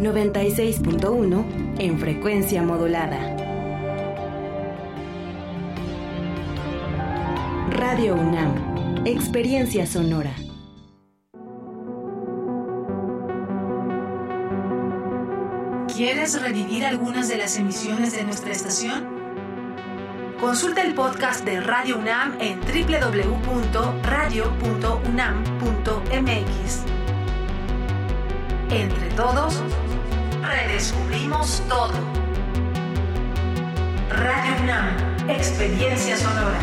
96.1 en frecuencia modulada. Radio UNAM, Experiencia Sonora. ¿Quieres revivir algunas de las emisiones de nuestra estación? Consulta el podcast de Radio UNAM en www.radio.unam.mx. Entre todos, redescubrimos todo. Radio UNAM, experiencia sonora.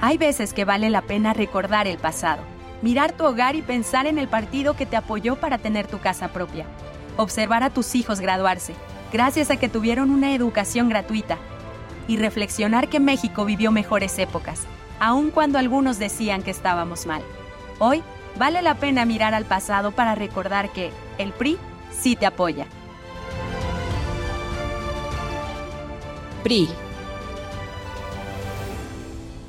Hay veces que vale la pena recordar el pasado, mirar tu hogar y pensar en el partido que te apoyó para tener tu casa propia, observar a tus hijos graduarse, gracias a que tuvieron una educación gratuita, y reflexionar que México vivió mejores épocas, aun cuando algunos decían que estábamos mal. Hoy vale la pena mirar al pasado para recordar que el PRI sí te apoya. PRI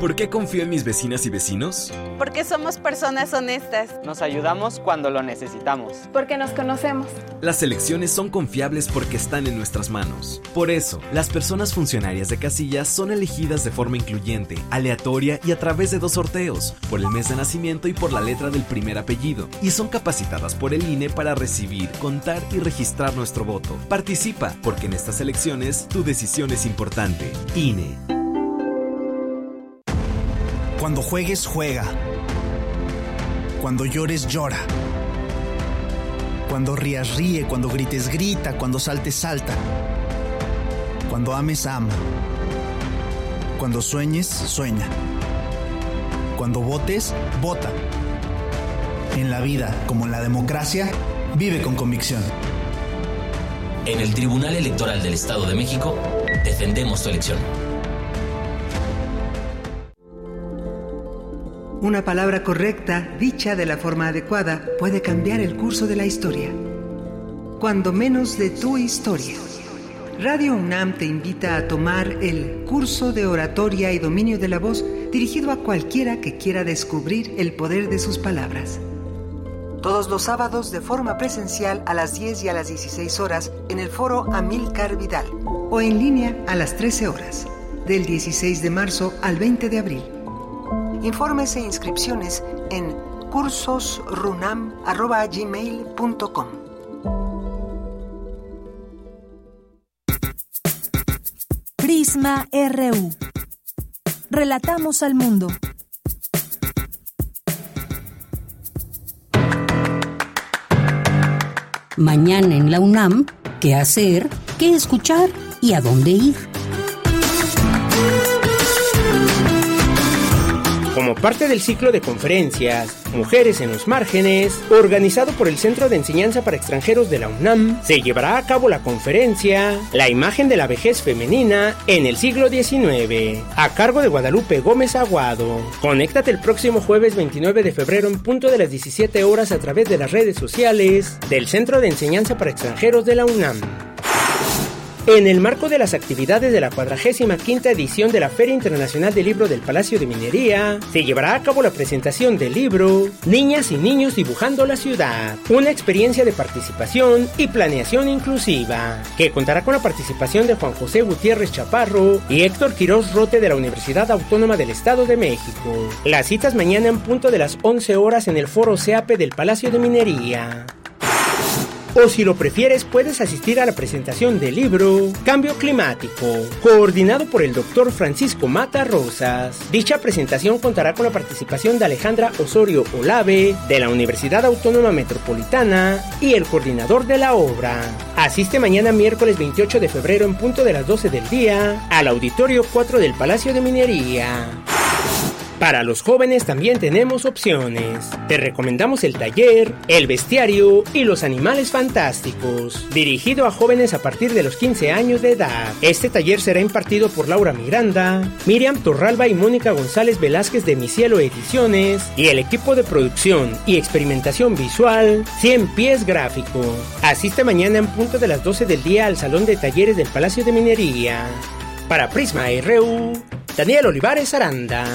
¿Por qué confío en mis vecinas y vecinos? Porque somos personas honestas. Nos ayudamos cuando lo necesitamos. Porque nos conocemos. Las elecciones son confiables porque están en nuestras manos. Por eso, las personas funcionarias de casillas son elegidas de forma incluyente, aleatoria y a través de dos sorteos, por el mes de nacimiento y por la letra del primer apellido, y son capacitadas por el INE para recibir, contar y registrar nuestro voto. Participa, porque en estas elecciones tu decisión es importante. INE. Cuando juegues, juega. Cuando llores, llora. Cuando rías, ríe. Cuando grites, grita. Cuando saltes, salta. Cuando ames, ama. Cuando sueñes, sueña. Cuando votes, vota. En la vida, como en la democracia, vive con convicción. En el Tribunal Electoral del Estado de México, defendemos tu elección. Una palabra correcta, dicha de la forma adecuada, puede cambiar el curso de la historia. Cuando menos de tu historia. Radio UNAM te invita a tomar el curso de oratoria y dominio de la voz dirigido a cualquiera que quiera descubrir el poder de sus palabras. Todos los sábados de forma presencial a las 10 y a las 16 horas en el foro Amilcar Vidal o en línea a las 13 horas, del 16 de marzo al 20 de abril. Informes e inscripciones en cursosrunam.gmail.com Prisma RU. Relatamos al mundo. Mañana en la UNAM, ¿qué hacer? ¿Qué escuchar? ¿Y a dónde ir? Como parte del ciclo de conferencias Mujeres en los Márgenes, organizado por el Centro de Enseñanza para Extranjeros de la UNAM, se llevará a cabo la conferencia La imagen de la vejez femenina en el siglo XIX, a cargo de Guadalupe Gómez Aguado. Conéctate el próximo jueves 29 de febrero en punto de las 17 horas a través de las redes sociales del Centro de Enseñanza para Extranjeros de la UNAM. En el marco de las actividades de la 45 edición de la Feria Internacional del Libro del Palacio de Minería, se llevará a cabo la presentación del libro Niñas y Niños Dibujando la Ciudad, una experiencia de participación y planeación inclusiva, que contará con la participación de Juan José Gutiérrez Chaparro y Héctor Quirós Rote de la Universidad Autónoma del Estado de México. Las citas mañana en punto de las 11 horas en el Foro SEAPE del Palacio de Minería. O si lo prefieres, puedes asistir a la presentación del libro Cambio Climático, coordinado por el doctor Francisco Mata Rosas. Dicha presentación contará con la participación de Alejandra Osorio Olave, de la Universidad Autónoma Metropolitana, y el coordinador de la obra. Asiste mañana miércoles 28 de febrero en punto de las 12 del día al Auditorio 4 del Palacio de Minería. Para los jóvenes también tenemos opciones. Te recomendamos el taller, el bestiario y los animales fantásticos, dirigido a jóvenes a partir de los 15 años de edad. Este taller será impartido por Laura Miranda, Miriam Torralba y Mónica González Velázquez de Mi Cielo Ediciones y el equipo de producción y experimentación visual 100 Pies Gráfico. Asiste mañana en punto de las 12 del día al Salón de Talleres del Palacio de Minería. Para Prisma RU, Daniel Olivares Aranda.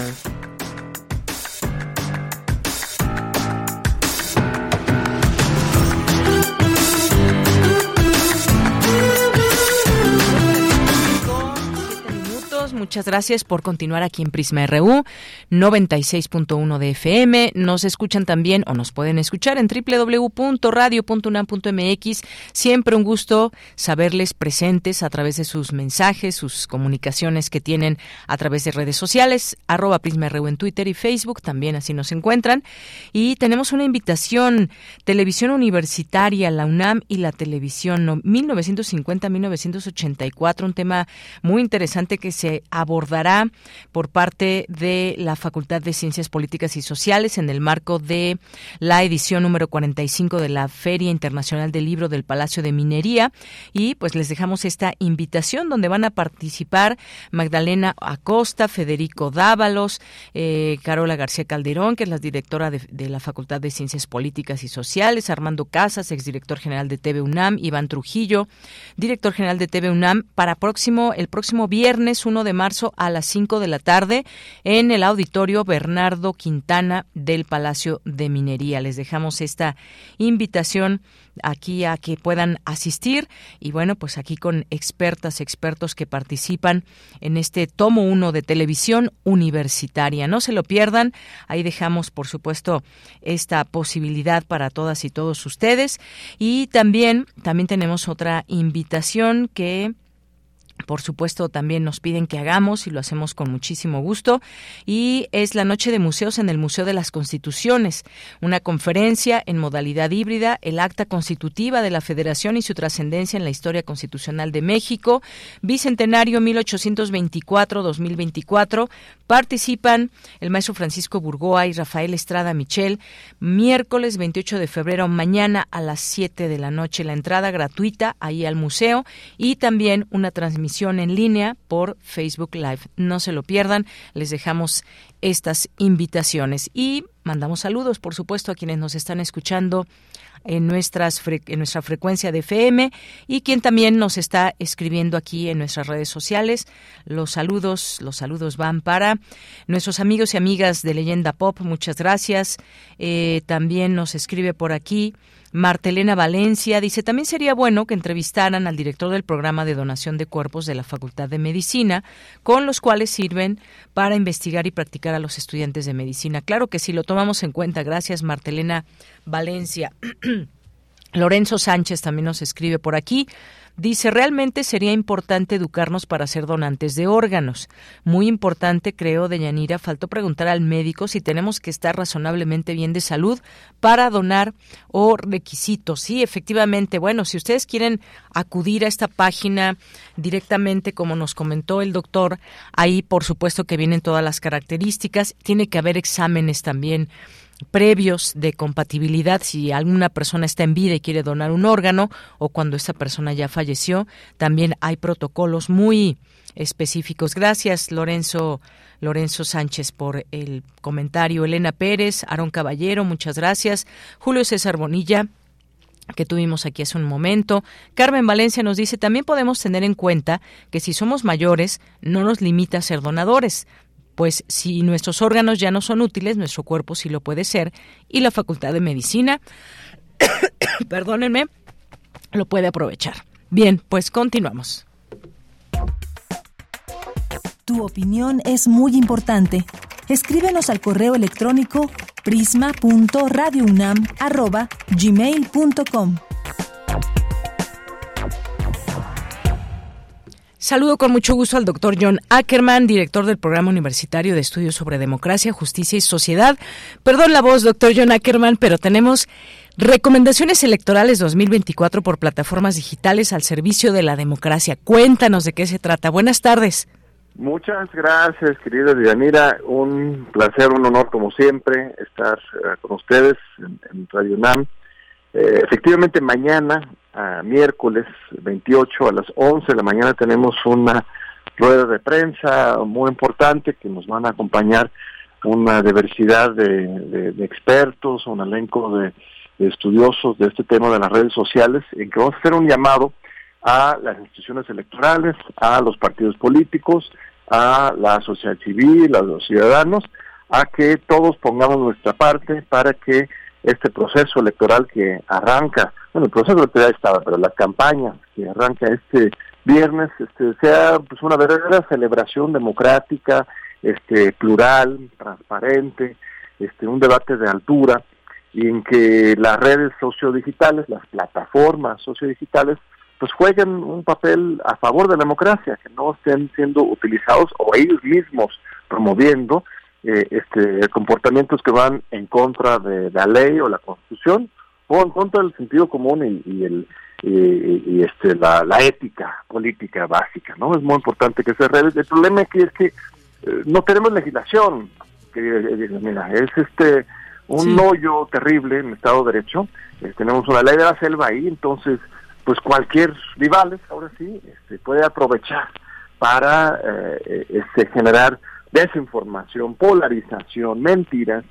Muchas gracias por continuar aquí en Prisma RU 96.1 de FM. Nos escuchan también o nos pueden escuchar en www.radio.unam.mx. Siempre un gusto saberles presentes a través de sus mensajes, sus comunicaciones que tienen a través de redes sociales, arroba Prisma RU en Twitter y Facebook, también así nos encuentran. Y tenemos una invitación, televisión universitaria, la UNAM y la televisión 1950-1984, un tema muy interesante que se abordará por parte de la Facultad de Ciencias Políticas y Sociales en el marco de la edición número 45 de la Feria Internacional del Libro del Palacio de Minería. Y pues les dejamos esta invitación donde van a participar Magdalena Acosta, Federico Dávalos, eh, Carola García Calderón, que es la directora de, la Facultad de Ciencias Políticas y Sociales, Armando Casas, exdirector general de TV UNAM, Iván Trujillo, director general de TV UNAM, para próximo, el próximo viernes 1 de marzo a las 5 de la tarde en el auditorio Bernardo Quintana del Palacio de Minería. Les dejamos esta invitación aquí a que puedan asistir y bueno, pues aquí con expertas, expertos que participan en este tomo 1 de televisión universitaria. No se lo pierdan, ahí dejamos por supuesto esta posibilidad para todas y todos ustedes y también también tenemos otra invitación que por supuesto, también nos piden que hagamos y lo hacemos con muchísimo gusto. Y es la Noche de Museos en el Museo de las Constituciones, una conferencia en modalidad híbrida, el acta constitutiva de la Federación y su trascendencia en la historia constitucional de México, Bicentenario 1824-2024. Participan el maestro Francisco Burgoa y Rafael Estrada Michel, miércoles 28 de febrero, mañana a las 7 de la noche. La entrada gratuita ahí al museo y también una transmisión en línea por Facebook Live. No se lo pierdan, les dejamos estas invitaciones y mandamos saludos, por supuesto, a quienes nos están escuchando en, nuestras en nuestra frecuencia de FM y quien también nos está escribiendo aquí en nuestras redes sociales. Los saludos, los saludos van para nuestros amigos y amigas de Leyenda Pop, muchas gracias. Eh, también nos escribe por aquí Martelena Valencia dice, también sería bueno que entrevistaran al director del programa de donación de cuerpos de la Facultad de Medicina, con los cuales sirven para investigar y practicar a los estudiantes de medicina. Claro que sí, lo tomamos en cuenta. Gracias, Martelena Valencia. Lorenzo Sánchez también nos escribe por aquí. Dice, realmente sería importante educarnos para ser donantes de órganos. Muy importante, creo, de Yanira, faltó preguntar al médico si tenemos que estar razonablemente bien de salud para donar o requisitos. Sí, efectivamente, bueno, si ustedes quieren acudir a esta página directamente, como nos comentó el doctor, ahí por supuesto que vienen todas las características, tiene que haber exámenes también previos de compatibilidad si alguna persona está en vida y quiere donar un órgano o cuando esa persona ya falleció. También hay protocolos muy específicos. Gracias, Lorenzo. Lorenzo Sánchez por el comentario. Elena Pérez, Aarón Caballero, muchas gracias. Julio César Bonilla, que tuvimos aquí hace un momento. Carmen Valencia nos dice, también podemos tener en cuenta que si somos mayores, no nos limita a ser donadores pues si nuestros órganos ya no son útiles, nuestro cuerpo sí lo puede ser y la Facultad de Medicina, perdónenme, lo puede aprovechar. Bien, pues continuamos. Tu opinión es muy importante. Escríbenos al correo electrónico prisma.radiounam@gmail.com. Saludo con mucho gusto al doctor John Ackerman, director del Programa Universitario de Estudios sobre Democracia, Justicia y Sociedad. Perdón la voz, doctor John Ackerman, pero tenemos recomendaciones electorales 2024 por plataformas digitales al servicio de la democracia. Cuéntanos de qué se trata. Buenas tardes. Muchas gracias, querida Dianira. Un placer, un honor, como siempre, estar eh, con ustedes en, Radio NAM. Eh, efectivamente, mañana miércoles 28 a las 11 de la mañana tenemos una rueda de prensa muy importante que nos van a acompañar una diversidad de, expertos, un elenco de, estudiosos de este tema de las redes sociales, en que vamos a hacer un llamado a las instituciones electorales, a los partidos políticos, a la sociedad civil, a los ciudadanos, a que todos pongamos nuestra parte para que este proceso electoral que arranca bueno, el proceso ya estaba, pero la campaña que arranca este viernes este, sea pues una verdadera celebración democrática, este, plural, transparente, este, un debate de altura y en que las redes sociodigitales, las plataformas sociodigitales, pues jueguen un papel a favor de la democracia, que no estén siendo utilizados o ellos mismos promoviendo eh, este, comportamientos que van en contra de la ley o la constitución o en contra del sentido común y, el, y, este la, la, ética política básica, ¿no? Es muy importante que se redes. El problema aquí es que eh, no tenemos legislación, que mira, es este un hoyo terrible en el Estado de Derecho. Eh, tenemos una ley de la selva ahí, entonces, pues cualquier rivales, ahora sí, este, puede aprovechar para eh, este, generar desinformación, polarización, mentiras,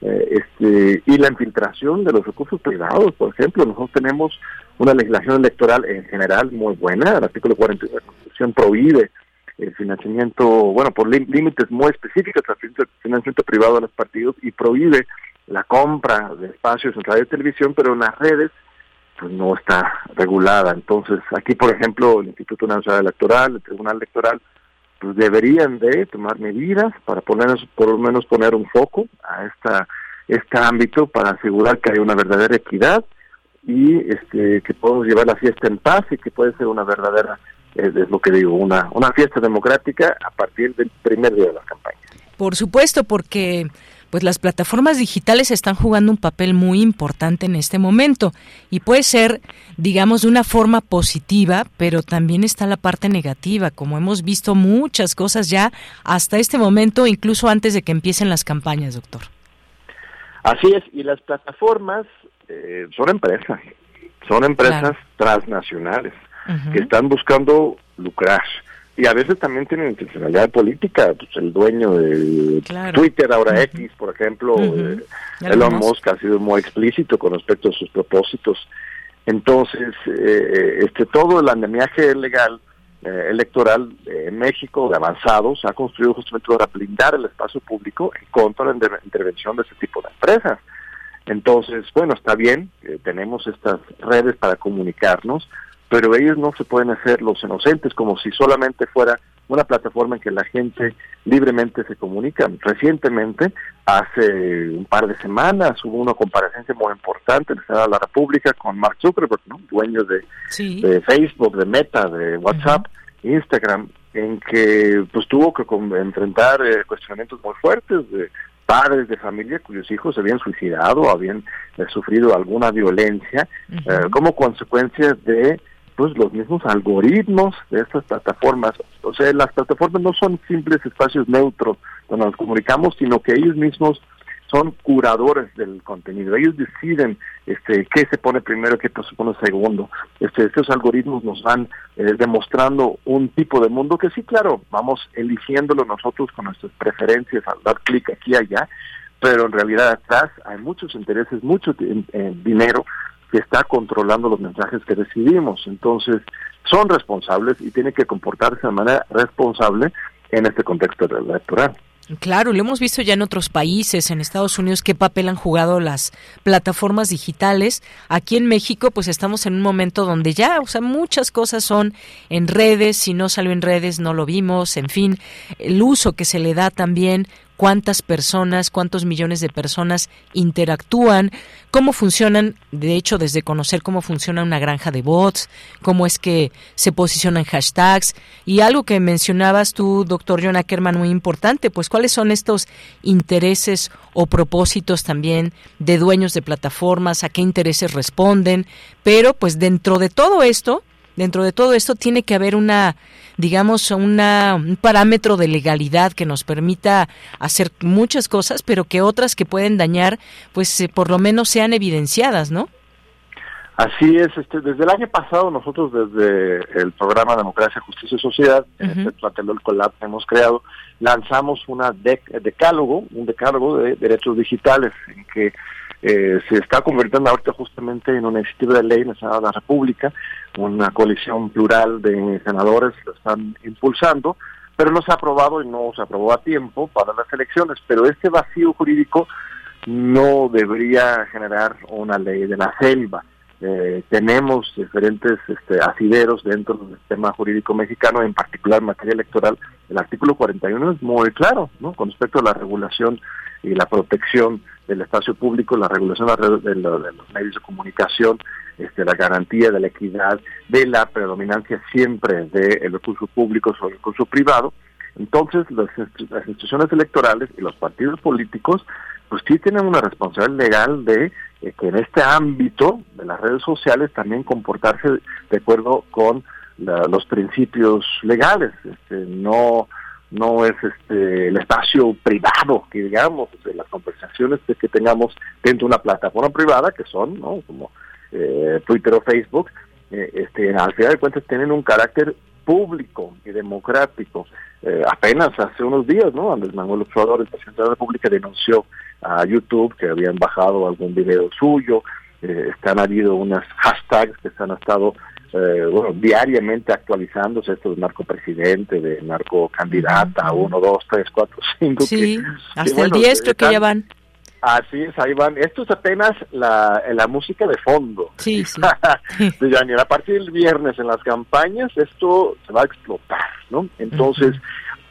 este, y la infiltración de los recursos privados. Por ejemplo, nosotros tenemos una legislación electoral en general muy buena. El artículo 40 de la Constitución prohíbe el financiamiento, bueno, por límites muy específicos, el financiamiento privado de los partidos y prohíbe la compra de espacios en radio y televisión, pero en las redes pues no está regulada. Entonces, aquí, por ejemplo, el Instituto Nacional Electoral, el Tribunal Electoral, pues deberían de tomar medidas para poner, por lo menos poner un foco a esta este ámbito para asegurar que hay una verdadera equidad y este, que podemos llevar la fiesta en paz y que puede ser una verdadera, eh, es lo que digo, una, una fiesta democrática a partir del primer día de la campaña. Por supuesto, porque pues las plataformas digitales están jugando un papel muy importante en este momento y puede ser, digamos, de una forma positiva, pero también está la parte negativa, como hemos visto muchas cosas ya hasta este momento, incluso antes de que empiecen las campañas, doctor. Así es, y las plataformas eh, son empresas, son empresas transnacionales que están buscando lucrar y a veces también tienen intencionalidad política. Pues el dueño de Twitter, ahora X, por ejemplo, eh, Elon Musk ha sido muy explícito con respecto a sus propósitos. Entonces, eh, este todo el andamiaje legal electoral en México de avanzados ha construido justamente para blindar el espacio público en contra de la intervención de ese tipo de empresas. Entonces, bueno, está bien, tenemos estas redes para comunicarnos, pero ellos no se pueden hacer los inocentes como si solamente fuera una plataforma en que la gente libremente se comunica. Recientemente, hace un par de semanas, hubo una comparecencia muy importante en el Senado de la República con Mark Zuckerberg, ¿no? dueño de, Facebook, de Meta, de WhatsApp, Instagram, en que pues tuvo que enfrentar eh, cuestionamientos muy fuertes de padres de familia cuyos hijos se habían suicidado, habían eh, sufrido alguna violencia eh, como consecuencia de pues los mismos algoritmos de estas plataformas. O sea, las plataformas no son simples espacios neutros donde nos comunicamos, sino que ellos mismos son curadores del contenido. Ellos deciden este, qué se pone primero, qué se pone segundo. Este, estos algoritmos nos van eh, demostrando un tipo de mundo que sí, claro, vamos eligiéndolo nosotros con nuestras preferencias al dar clic aquí y allá, pero en realidad atrás hay muchos intereses, mucho dinero que está controlando los mensajes que recibimos. Entonces, son responsables y tienen que comportarse de manera responsable en este contexto electoral. Claro, lo hemos visto ya en otros países, en Estados Unidos, qué papel han jugado las plataformas digitales. Aquí en México, pues estamos en un momento donde ya, o sea, muchas cosas son en redes, si no salió en redes no lo vimos, en fin, el uso que se le da también cuántas personas, cuántos millones de personas interactúan, cómo funcionan, de hecho, desde conocer cómo funciona una granja de bots, cómo es que se posicionan hashtags. Y algo que mencionabas tú, doctor John Ackerman, muy importante, pues cuáles son estos intereses o propósitos también de dueños de plataformas, a qué intereses responden, pero pues dentro de todo esto, dentro de todo esto tiene que haber una digamos, una, un parámetro de legalidad que nos permita hacer muchas cosas, pero que otras que pueden dañar, pues eh, por lo menos sean evidenciadas, ¿no? Así es, este, desde el año pasado nosotros desde el programa Democracia, Justicia y Sociedad, en este Tlatelolco Lab que hemos creado, lanzamos una decálogo, un decálogo de derechos digitales, en que eh, se está convirtiendo ahorita justamente en una iniciativa de ley en de la República, una coalición plural de senadores lo están impulsando, pero no se ha aprobado y no se aprobó a tiempo para las elecciones, pero este vacío jurídico no debería generar una ley de la selva. Eh, tenemos diferentes este, asideros dentro del sistema jurídico mexicano, en particular en materia electoral. El artículo 41 es muy claro, ¿no? Con respecto a la regulación y la protección del espacio público, la regulación de los medios de comunicación, este, la garantía de la equidad, de la predominancia siempre del recurso público sobre el recurso privado. Entonces, las, instituciones electorales y los partidos políticos pues sí tienen una responsabilidad legal de eh, que en este ámbito de las redes sociales también comportarse de acuerdo con los principios legales. Este, no no es este el espacio privado que digamos de las conversaciones que tengamos dentro de una plataforma privada que son no como eh, Twitter o Facebook eh, este al final de cuentas tienen un carácter público y democrático eh, apenas hace unos días no Andrés Manuel Obrador el presidente de la República denunció a YouTube que habían bajado algún video suyo eh, están habido unas hashtags que se han estado eh, bueno, diariamente actualizándose esto de narcopresidente, de narcocandidata, uno, dos, tres, cuatro, cinco. Sí, hasta el diez creo que ya van. Así es, ahí van. Esto es apenas la, la música de fondo. Sí, sí. a partir del viernes en las campañas esto se va a explotar, ¿no? Entonces,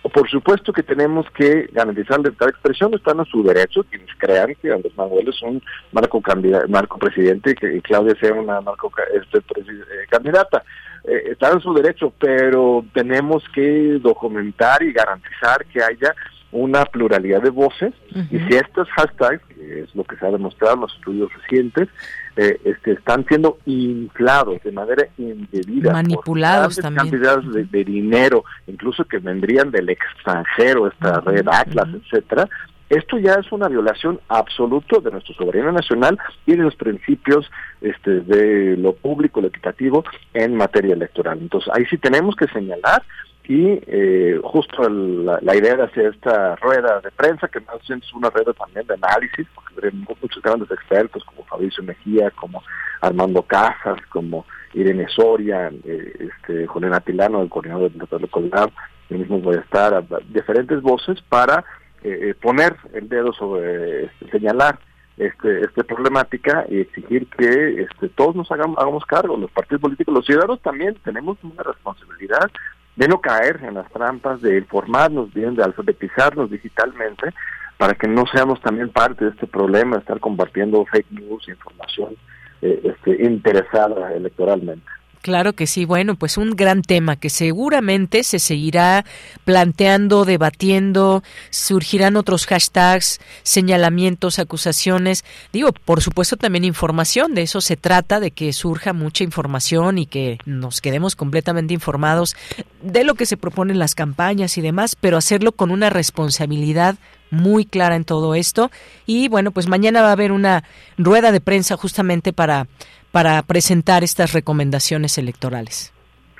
por supuesto que tenemos que garantizar libertad de expresión, están a su derecho, quienes crean que Andrés Manuel es un marco, marco presidente y que Claudia sea una marco este, eh, candidata. Eh, están en su derecho, pero tenemos que documentar y garantizar que haya una pluralidad de voces y si estos hashtags, que es lo que se ha demostrado en los estudios recientes, eh, este, están siendo inflados de manera indebida. Manipulados también. cantidades de, dinero, incluso que vendrían del extranjero, esta red Atlas, etcétera. Esto ya es una violación absoluta de nuestro soberanía nacional y de los principios este, de lo público, lo equitativo en materia electoral. Entonces, ahí sí tenemos que señalar y eh, justo la, idea de hacer esta rueda de prensa, que más bien es una rueda también de análisis, porque muchos grandes expertos como Fabricio Mejía, como Armando Casas, como Irene Soria, eh, este, Julián Atilano, el coordinador del Dr. Colgado, yo mismo voy a estar, diferentes voces para eh, poner el dedo sobre, este, señalar este, esta problemática y exigir que este, todos nos hagamos, hagamos cargo, los partidos políticos, los ciudadanos también tenemos una responsabilidad de no caer en las trampas, de informarnos bien, de alfabetizarnos digitalmente, para que no seamos también parte de este problema de estar compartiendo fake news, información eh, este, interesada electoralmente. Claro que sí. Bueno, pues un gran tema que seguramente se seguirá planteando, debatiendo, surgirán otros hashtags, señalamientos, acusaciones. Digo, por supuesto también información, de eso se trata, de que surja mucha información y que nos quedemos completamente informados de lo que se propone en las campañas y demás, pero hacerlo con una responsabilidad muy clara en todo esto. Y bueno, pues mañana va a haber una rueda de prensa justamente para para presentar estas recomendaciones electorales.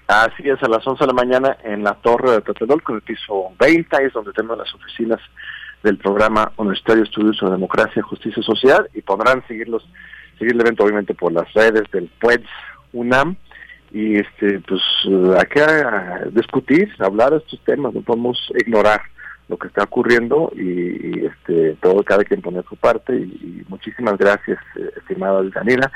Así es, a las 11 de la mañana en la Torre de Tlatelolco, en el piso 20, es donde tenemos las oficinas del programa Universitario de Estudios sobre Democracia, Justicia y Sociedad y podrán seguirlos, seguir el evento obviamente por las redes del PUEDS UNAM. Y este pues hay que discutir, hablar de estos temas, no podemos ignorar lo que está ocurriendo y, este todo cada quien pone su parte y, muchísimas gracias eh, estimada Daniela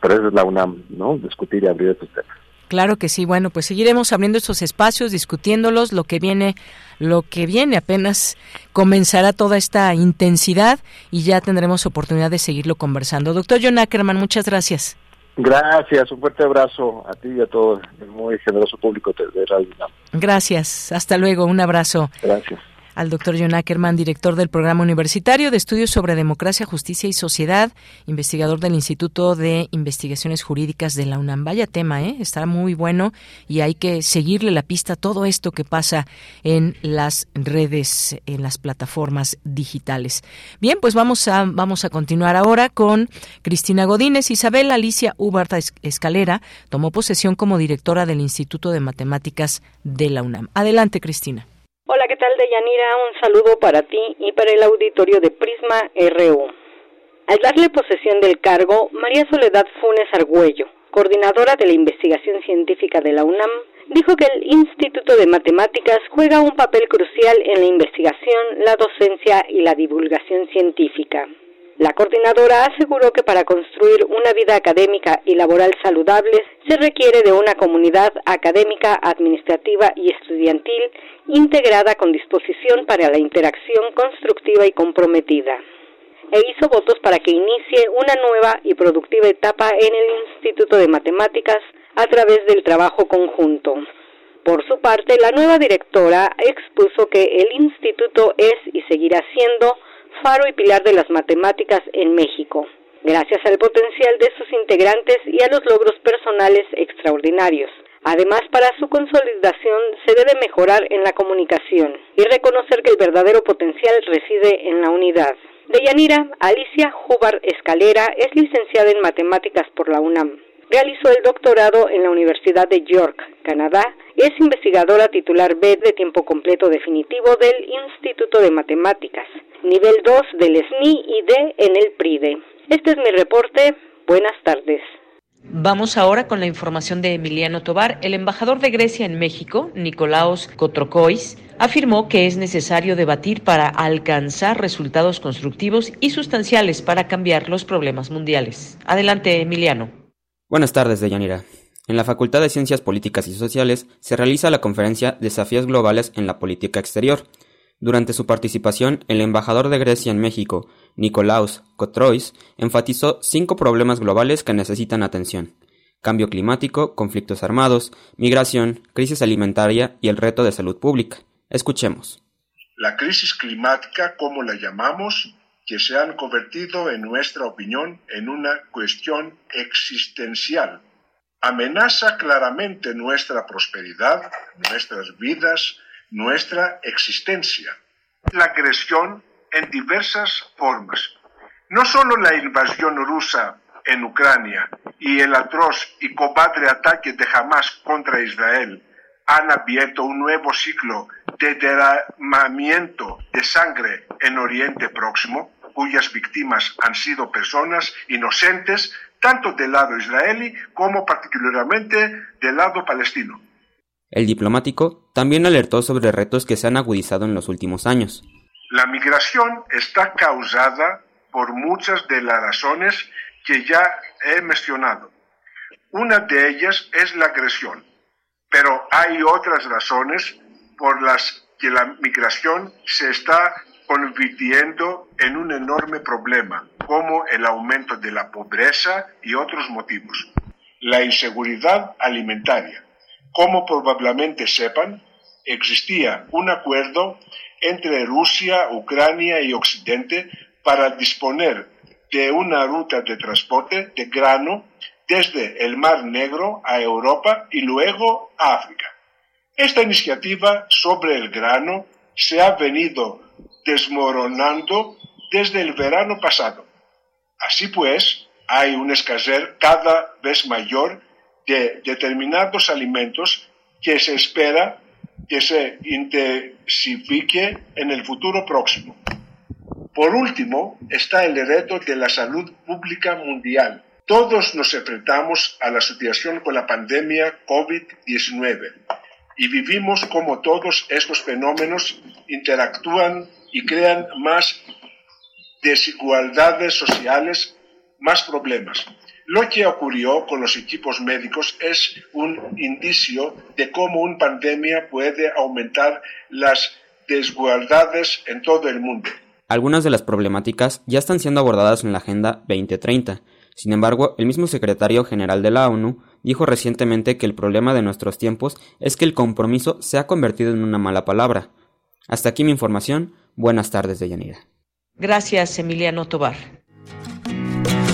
pero es la UNAM, ¿no? Discutir y abrir estos temas. Claro que sí. Bueno, pues seguiremos abriendo estos espacios, discutiéndolos. Lo que viene, lo que viene apenas comenzará toda esta intensidad y ya tendremos oportunidad de seguirlo conversando. Doctor John Ackerman, muchas gracias. Gracias, un fuerte abrazo a ti y a todo el muy generoso público de Radio UNAM. Gracias, hasta luego, un abrazo. Gracias al doctor John Ackerman, director del Programa Universitario de Estudios sobre Democracia, Justicia y Sociedad, investigador del Instituto de Investigaciones Jurídicas de la UNAM. Vaya tema, ¿eh? Está muy bueno y hay que seguirle la pista a todo esto que pasa en las redes, en las plataformas digitales. Bien, pues vamos a, vamos a continuar ahora con Cristina Godínez. Isabel Alicia Ubarta Escalera tomó posesión como directora del Instituto de Matemáticas de la UNAM. Adelante, Cristina. Hola, ¿qué tal, Deyanira? Un saludo para ti y para el auditorio de Prisma RU. Al darle posesión del cargo, María Soledad Funes Argüello, coordinadora de la investigación científica de la UNAM, dijo que el Instituto de Matemáticas juega un papel crucial en la investigación, la docencia y la divulgación científica. La coordinadora aseguró que para construir una vida académica y laboral saludables se requiere de una comunidad académica, administrativa y estudiantil integrada con disposición para la interacción constructiva y comprometida. E hizo votos para que inicie una nueva y productiva etapa en el Instituto de Matemáticas a través del trabajo conjunto. Por su parte, la nueva directora expuso que el instituto es y seguirá siendo faro y pilar de las matemáticas en México, gracias al potencial de sus integrantes y a los logros personales extraordinarios. Además, para su consolidación se debe mejorar en la comunicación y reconocer que el verdadero potencial reside en la unidad. Deyanira Alicia Jubar Escalera es licenciada en matemáticas por la UNAM. Realizó el doctorado en la Universidad de York, Canadá, es investigadora titular B de tiempo completo definitivo del Instituto de Matemáticas, nivel 2 del SNI y D en el PRIDE. Este es mi reporte. Buenas tardes. Vamos ahora con la información de Emiliano Tobar. El embajador de Grecia en México, Nicolaos Kotrokois, afirmó que es necesario debatir para alcanzar resultados constructivos y sustanciales para cambiar los problemas mundiales. Adelante, Emiliano. Buenas tardes, Deyanira. En la Facultad de Ciencias Políticas y Sociales se realiza la conferencia Desafíos Globales en la Política Exterior. Durante su participación, el embajador de Grecia en México, Nicolaus Kotrois, enfatizó cinco problemas globales que necesitan atención. Cambio climático, conflictos armados, migración, crisis alimentaria y el reto de salud pública. Escuchemos. La crisis climática, como la llamamos, que se han convertido, en nuestra opinión, en una cuestión existencial. Amenaza claramente nuestra prosperidad, nuestras vidas, nuestra existencia. La agresión en diversas formas. No solo la invasión rusa en Ucrania y el atroz y cobarde ataque de Hamas contra Israel han abierto un nuevo ciclo de derramamiento de sangre en Oriente Próximo, cuyas víctimas han sido personas inocentes tanto del lado israelí como particularmente del lado palestino. El diplomático también alertó sobre retos que se han agudizado en los últimos años. La migración está causada por muchas de las razones que ya he mencionado. Una de ellas es la agresión, pero hay otras razones por las que la migración se está convirtiendo en un enorme problema, como el aumento de la pobreza y otros motivos. La inseguridad alimentaria. Como probablemente sepan, existía un acuerdo entre Rusia, Ucrania y Occidente para disponer de una ruta de transporte de grano desde el Mar Negro a Europa y luego a África. Esta iniciativa sobre el grano se ha venido desmoronando desde el verano pasado. Así pues, hay una escasez cada vez mayor de determinados alimentos que se espera que se intensifique en el futuro próximo. Por último, está el reto de la salud pública mundial. Todos nos enfrentamos a la situación con la pandemia COVID-19 y vivimos cómo todos estos fenómenos interactúan y crean más desigualdades sociales, más problemas. Lo que ocurrió con los equipos médicos es un indicio de cómo una pandemia puede aumentar las desigualdades en todo el mundo. Algunas de las problemáticas ya están siendo abordadas en la Agenda 2030. Sin embargo, el mismo secretario general de la ONU dijo recientemente que el problema de nuestros tiempos es que el compromiso se ha convertido en una mala palabra. Hasta aquí mi información. Buenas tardes, Deyanira. Gracias, Emiliano Tobar.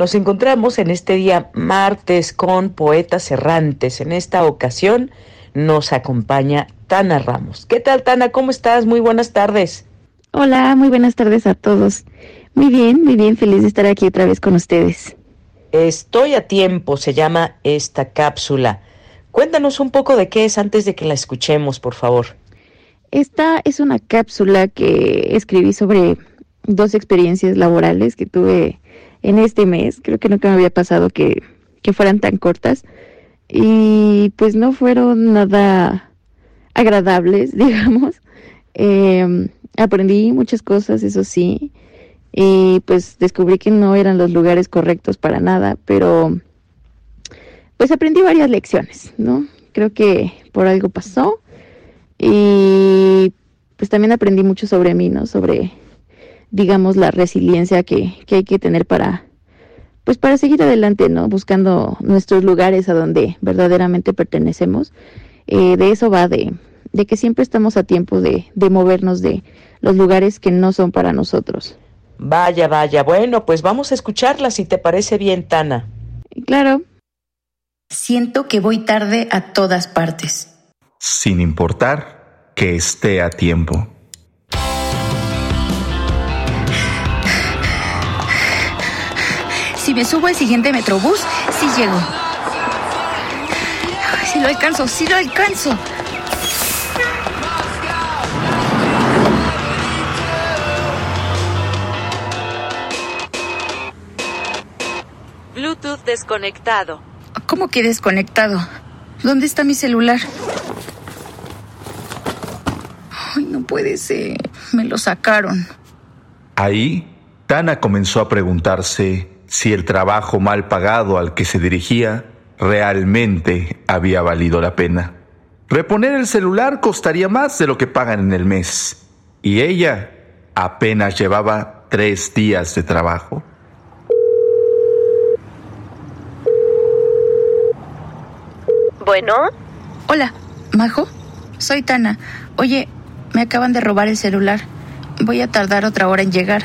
Nos encontramos en este día martes con Poetas Errantes. En esta ocasión nos acompaña Tana Ramos. ¿Qué tal, Tana? ¿Cómo estás? Muy buenas tardes. Hola, muy buenas tardes a todos. Muy bien, muy bien, feliz de estar aquí otra vez con ustedes. Estoy a tiempo, se llama esta cápsula. Cuéntanos un poco de qué es antes de que la escuchemos, por favor. Esta es una cápsula que escribí sobre dos experiencias laborales que tuve en este mes. Creo que nunca me había pasado que, fueran tan cortas. Y pues no fueron nada agradables, digamos. Em, aprendí muchas cosas, eso sí, y pues descubrí que no eran los lugares correctos para nada, pero pues aprendí varias lecciones, ¿no? Creo que por algo pasó y pues también aprendí mucho sobre mí, ¿no? Sobre, digamos, la resiliencia que, que hay que tener para, pues para seguir adelante, ¿no? Buscando nuestros lugares a donde verdaderamente pertenecemos. Eh, de eso va de, de que siempre estamos a tiempo de, de movernos de los lugares que no son para nosotros. Vaya, vaya. Bueno, pues vamos a escucharla si te parece bien, Tana. Claro. Siento que voy tarde a todas partes. Sin importar que esté a tiempo. Si me subo al siguiente metrobús, sí llego. Si lo alcanzo, sí lo alcanzo. Bluetooth desconectado. ¿Cómo que desconectado? ¿Dónde está mi celular? Ay, no puede ser. Me lo sacaron. Ahí, Tana comenzó a preguntarse si el trabajo mal pagado al que se dirigía realmente había valido la pena. Reponer el celular costaría más de lo que pagan en el mes. Y ella apenas llevaba tres días de trabajo. Bueno. Hola, Majo. Soy Tana. Oye, me acaban de robar el celular. Voy a tardar otra hora en llegar.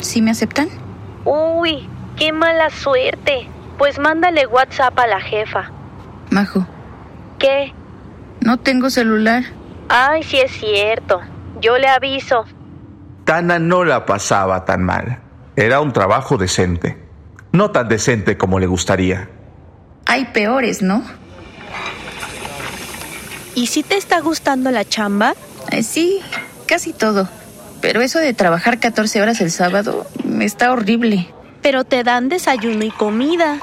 ¿Sí me aceptan? Uy, qué mala suerte. Pues mándale WhatsApp a la jefa. Majo. ¿Qué? No tengo celular. Ay, sí es cierto. Yo le aviso. Tana no la pasaba tan mal. Era un trabajo decente. No tan decente como le gustaría. Hay peores, ¿no? ¿Y si te está gustando la chamba? Eh, sí, casi todo. Pero eso de trabajar 14 horas el sábado está horrible. Pero te dan desayuno y comida.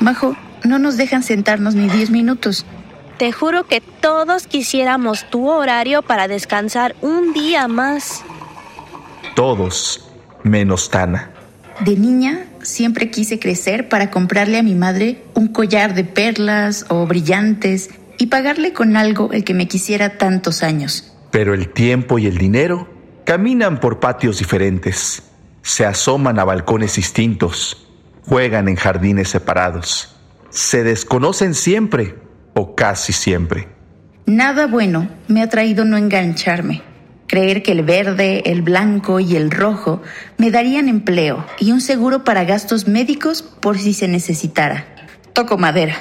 Majo, no nos dejan sentarnos ni 10 minutos. Te juro que todos quisiéramos tu horario para descansar un día más. Todos, menos Tana. De niña siempre quise crecer para comprarle a mi madre un collar de perlas o brillantes y pagarle con algo el que me quisiera tantos años. Pero el tiempo y el dinero caminan por patios diferentes, se asoman a balcones distintos, juegan en jardines separados, se desconocen siempre o casi siempre. Nada bueno me ha traído no engancharme. Creer que el verde, el blanco y el rojo me darían empleo y un seguro para gastos médicos por si se necesitara. Toco madera.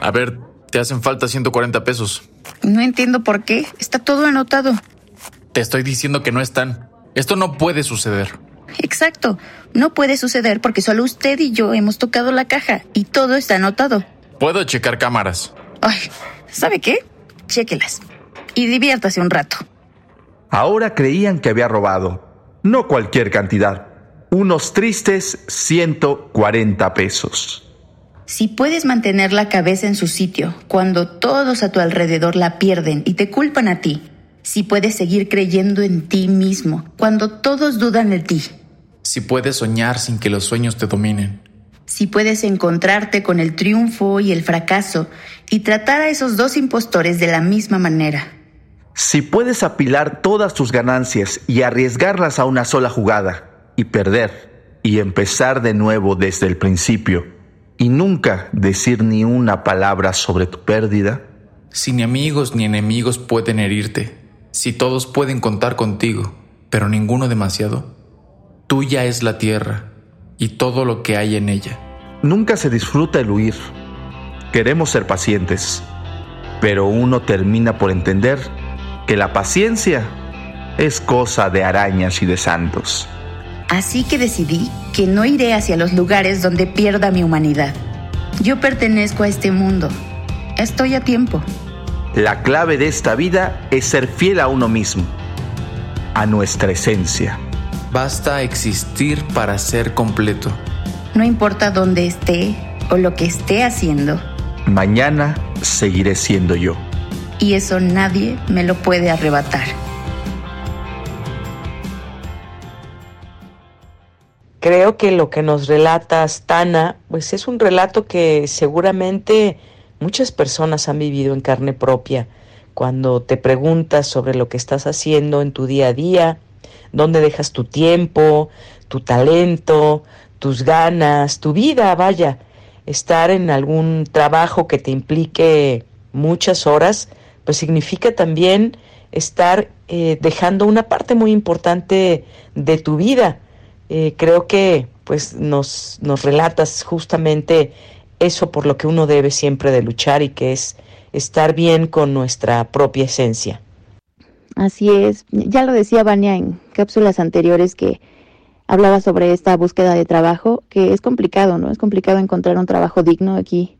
A ver, te hacen falta 140 pesos. No entiendo por qué. Está todo anotado. Te estoy diciendo que no están. Esto no puede suceder. Exacto. No puede suceder porque solo usted y yo hemos tocado la caja y todo está anotado. Puedo checar cámaras. Ay, ¿sabe qué? Chéquelas. Y diviértase un rato. Ahora creían que había robado. No cualquier cantidad. Unos tristes 140 pesos. Si puedes mantener la cabeza en su sitio cuando todos a tu alrededor la pierden y te culpan a ti, si puedes seguir creyendo en ti mismo cuando todos dudan de ti, Si puedes soñar sin que los sueños te dominen. si puedes encontrarte con el triunfo y el fracaso y tratar a esos dos impostores de la misma manera, Si puedes apilar todas tus ganancias y arriesgarlas a una sola jugada y perder y empezar de nuevo desde el principio y nunca decir ni una palabra sobre tu pérdida, Si ni amigos ni enemigos pueden herirte, si todos pueden contar contigo, pero ninguno demasiado, tuya es la tierra y todo lo que hay en ella. nunca se disfruta el huir. Queremos ser pacientes, pero uno termina por entender que la paciencia es cosa de arañas y de santos. Así que decidí que no iré hacia los lugares donde pierda mi humanidad. Yo pertenezco a este mundo. Estoy a tiempo. La clave de esta vida es ser fiel a uno mismo, a nuestra esencia. Basta existir para ser completo. No importa dónde esté o lo que esté haciendo. Mañana seguiré siendo yo. Y eso nadie me lo puede arrebatar. Creo que lo que nos relatas, Tana, pues es un relato que seguramente muchas personas han vivido en carne propia. Cuando te preguntas sobre lo que estás haciendo en tu día a día, dónde dejas tu tiempo, tu talento, tus ganas, tu vida, vaya, estar en algún trabajo que te implique muchas horas, pues significa también estar eh, dejando una parte muy importante de tu vida. Eh, creo que pues nos, nos relatas justamente eso por lo que uno debe siempre de luchar y que es estar bien con nuestra propia esencia. Así es, ya lo decía Vania en cápsulas anteriores que hablaba sobre esta búsqueda de trabajo, que es complicado, ¿no? Es complicado encontrar un trabajo digno aquí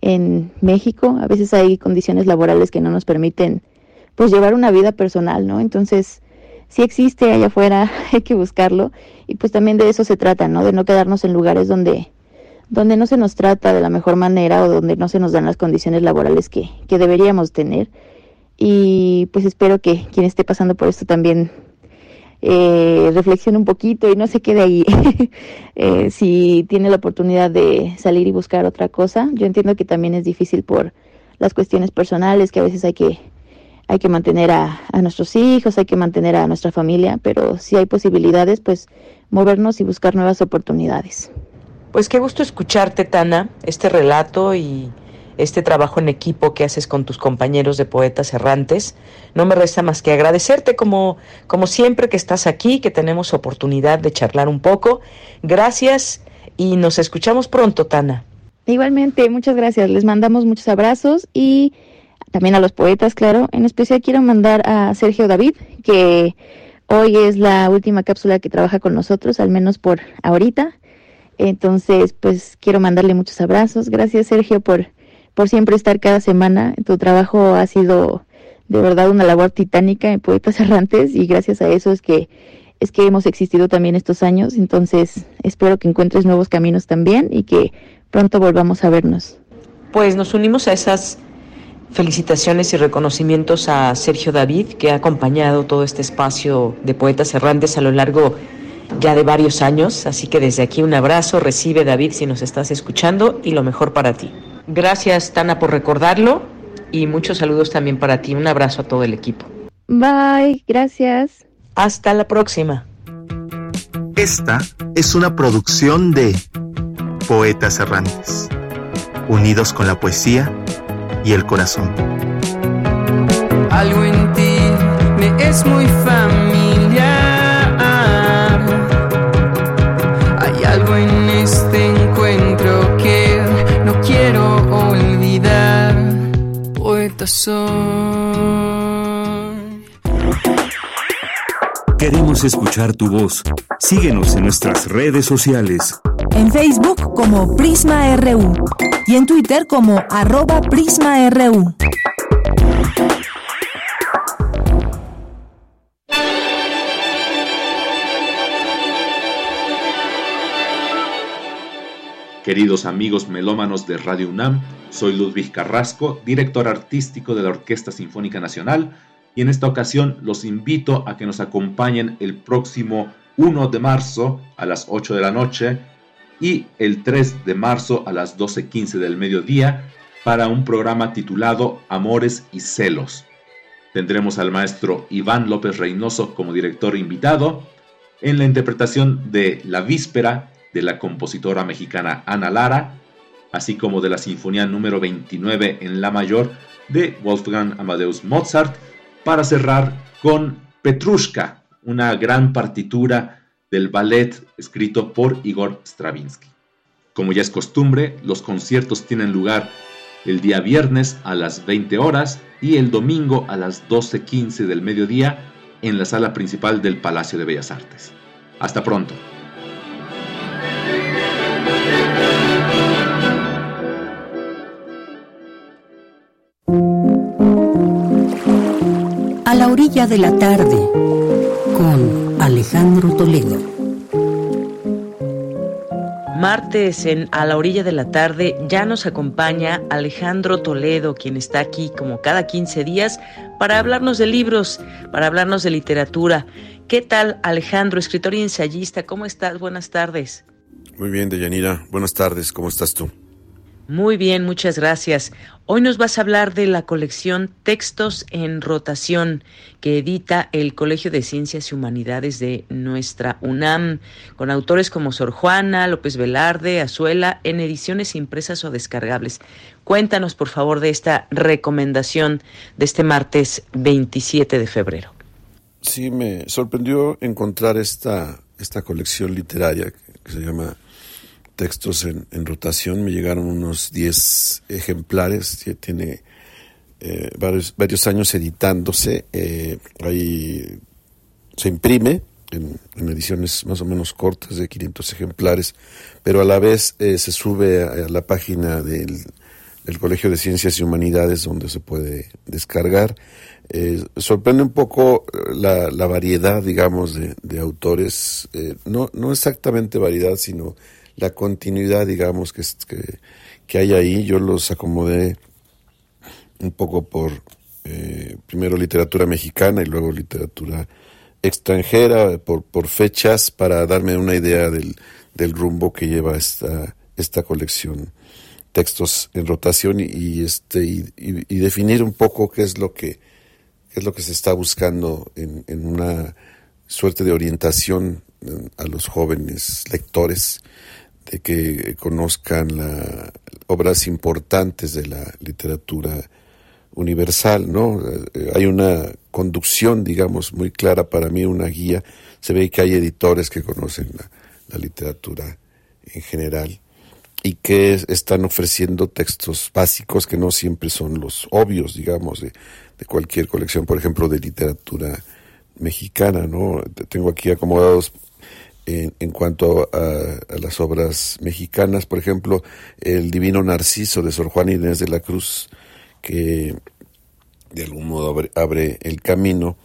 en México. A veces hay condiciones laborales que no nos permiten pues llevar una vida personal, ¿no? Entonces, si existe allá afuera, hay que buscarlo y pues también de eso se trata, ¿no? De no quedarnos en lugares donde donde no se nos trata de la mejor manera o donde no se nos dan las condiciones laborales que, que deberíamos tener. Y pues espero que quien esté pasando por esto también eh, reflexione un poquito y no se quede ahí. eh, si tiene la oportunidad de salir y buscar otra cosa, yo entiendo que también es difícil por las cuestiones personales que a veces hay que hay que mantener a, a, nuestros hijos, hay que mantener a nuestra familia, pero si hay posibilidades, pues movernos y buscar nuevas oportunidades. Pues qué gusto escucharte, Tana, este relato y este trabajo en equipo que haces con tus compañeros de poetas errantes. No me resta más que agradecerte como, como siempre que estás aquí, que tenemos oportunidad de charlar un poco. Gracias y nos escuchamos pronto, Tana. Igualmente, muchas gracias. Les mandamos muchos abrazos y también a los poetas, claro. En especial quiero mandar a Sergio David, que hoy es la última cápsula que trabaja con nosotros, al menos por ahorita. Entonces, pues quiero mandarle muchos abrazos. Gracias, Sergio, por, por siempre estar cada semana. Tu trabajo ha sido de verdad una labor titánica en Poetas Errantes y gracias a eso es que es que hemos existido también estos años. Entonces, espero que encuentres nuevos caminos también y que pronto volvamos a vernos. Pues nos unimos a esas Felicitaciones y reconocimientos a Sergio David, que ha acompañado todo este espacio de poetas errantes a lo largo ya de varios años. Así que desde aquí un abrazo, recibe David si nos estás escuchando y lo mejor para ti. Gracias, Tana, por recordarlo y muchos saludos también para ti. Un abrazo a todo el equipo. Bye, gracias. Hasta la próxima. Esta es una producción de Poetas Errantes, unidos con la poesía y el corazón. Algo en ti me es muy familiar. Hay algo en este encuentro que no quiero olvidar. Poeta soy. Queremos escuchar tu voz. Síguenos en nuestras redes sociales. En Facebook como Prisma RU y en Twitter como arroba PrismaRU. Queridos amigos melómanos de Radio UNAM, soy Ludwig Carrasco, director artístico de la Orquesta Sinfónica Nacional, y en esta ocasión los invito a que nos acompañen el próximo 1 de marzo a las 8 de la noche y el 3 de marzo a las 12.15 del mediodía para un programa titulado Amores y Celos. Tendremos al maestro Iván López Reynoso como director invitado en la interpretación de La Víspera de la compositora mexicana Ana Lara, así como de la Sinfonía número 29 en La Mayor de Wolfgang Amadeus Mozart, para cerrar con Petrushka, una gran partitura del ballet escrito por Igor Stravinsky. Como ya es costumbre, los conciertos tienen lugar el día viernes a las 20 horas y el domingo a las 12.15 del mediodía en la sala principal del Palacio de Bellas Artes. Hasta pronto. Orilla de la tarde con Alejandro Toledo. martes en A la orilla de la tarde ya nos acompaña Alejandro Toledo, quien está aquí como cada 15 días para hablarnos de libros, para hablarnos de literatura. ¿Qué tal Alejandro, escritor y ensayista? ¿Cómo estás? Buenas tardes. Muy bien, Deyanira. Buenas tardes. ¿Cómo estás tú? Muy bien, muchas gracias. Hoy nos vas a hablar de la colección Textos en Rotación que edita el Colegio de Ciencias y Humanidades de nuestra UNAM, con autores como Sor Juana, López Velarde, Azuela, en ediciones impresas o descargables. Cuéntanos, por favor, de esta recomendación de este martes 27 de febrero. Sí, me sorprendió encontrar esta, esta colección literaria que se llama textos en, rotación, me llegaron unos 10 ejemplares, ya tiene eh, varios, varios, años editándose, eh, ahí se imprime en, ediciones más o menos cortas de 500 ejemplares, pero a la vez eh, se sube a, la página del, Colegio de Ciencias y Humanidades donde se puede descargar. sorprende un poco la, la variedad, digamos, de, de autores, no, no exactamente variedad, sino la continuidad, digamos, que, que, que hay ahí. Yo los acomodé un poco por eh, primero literatura mexicana y luego literatura extranjera, por, por fechas, para darme una idea del, del rumbo que lleva esta, esta colección textos en rotación y, este y, definir un poco qué es lo que qué es lo que se está buscando en, en una suerte de orientación eh, a los jóvenes lectores de que conozcan las obras importantes de la literatura universal, ¿no? Eh, hay una conducción, digamos, muy clara para mí, una guía. Se ve que hay editores que conocen la, literatura en general y que están ofreciendo textos básicos que no siempre son los obvios, digamos, de, de cualquier colección, por ejemplo, de literatura mexicana, ¿no? Tengo aquí acomodados en, cuanto a, las obras mexicanas, por ejemplo, el Divino Narciso de Sor Juana Inés de la Cruz, que de algún modo abre, el camino,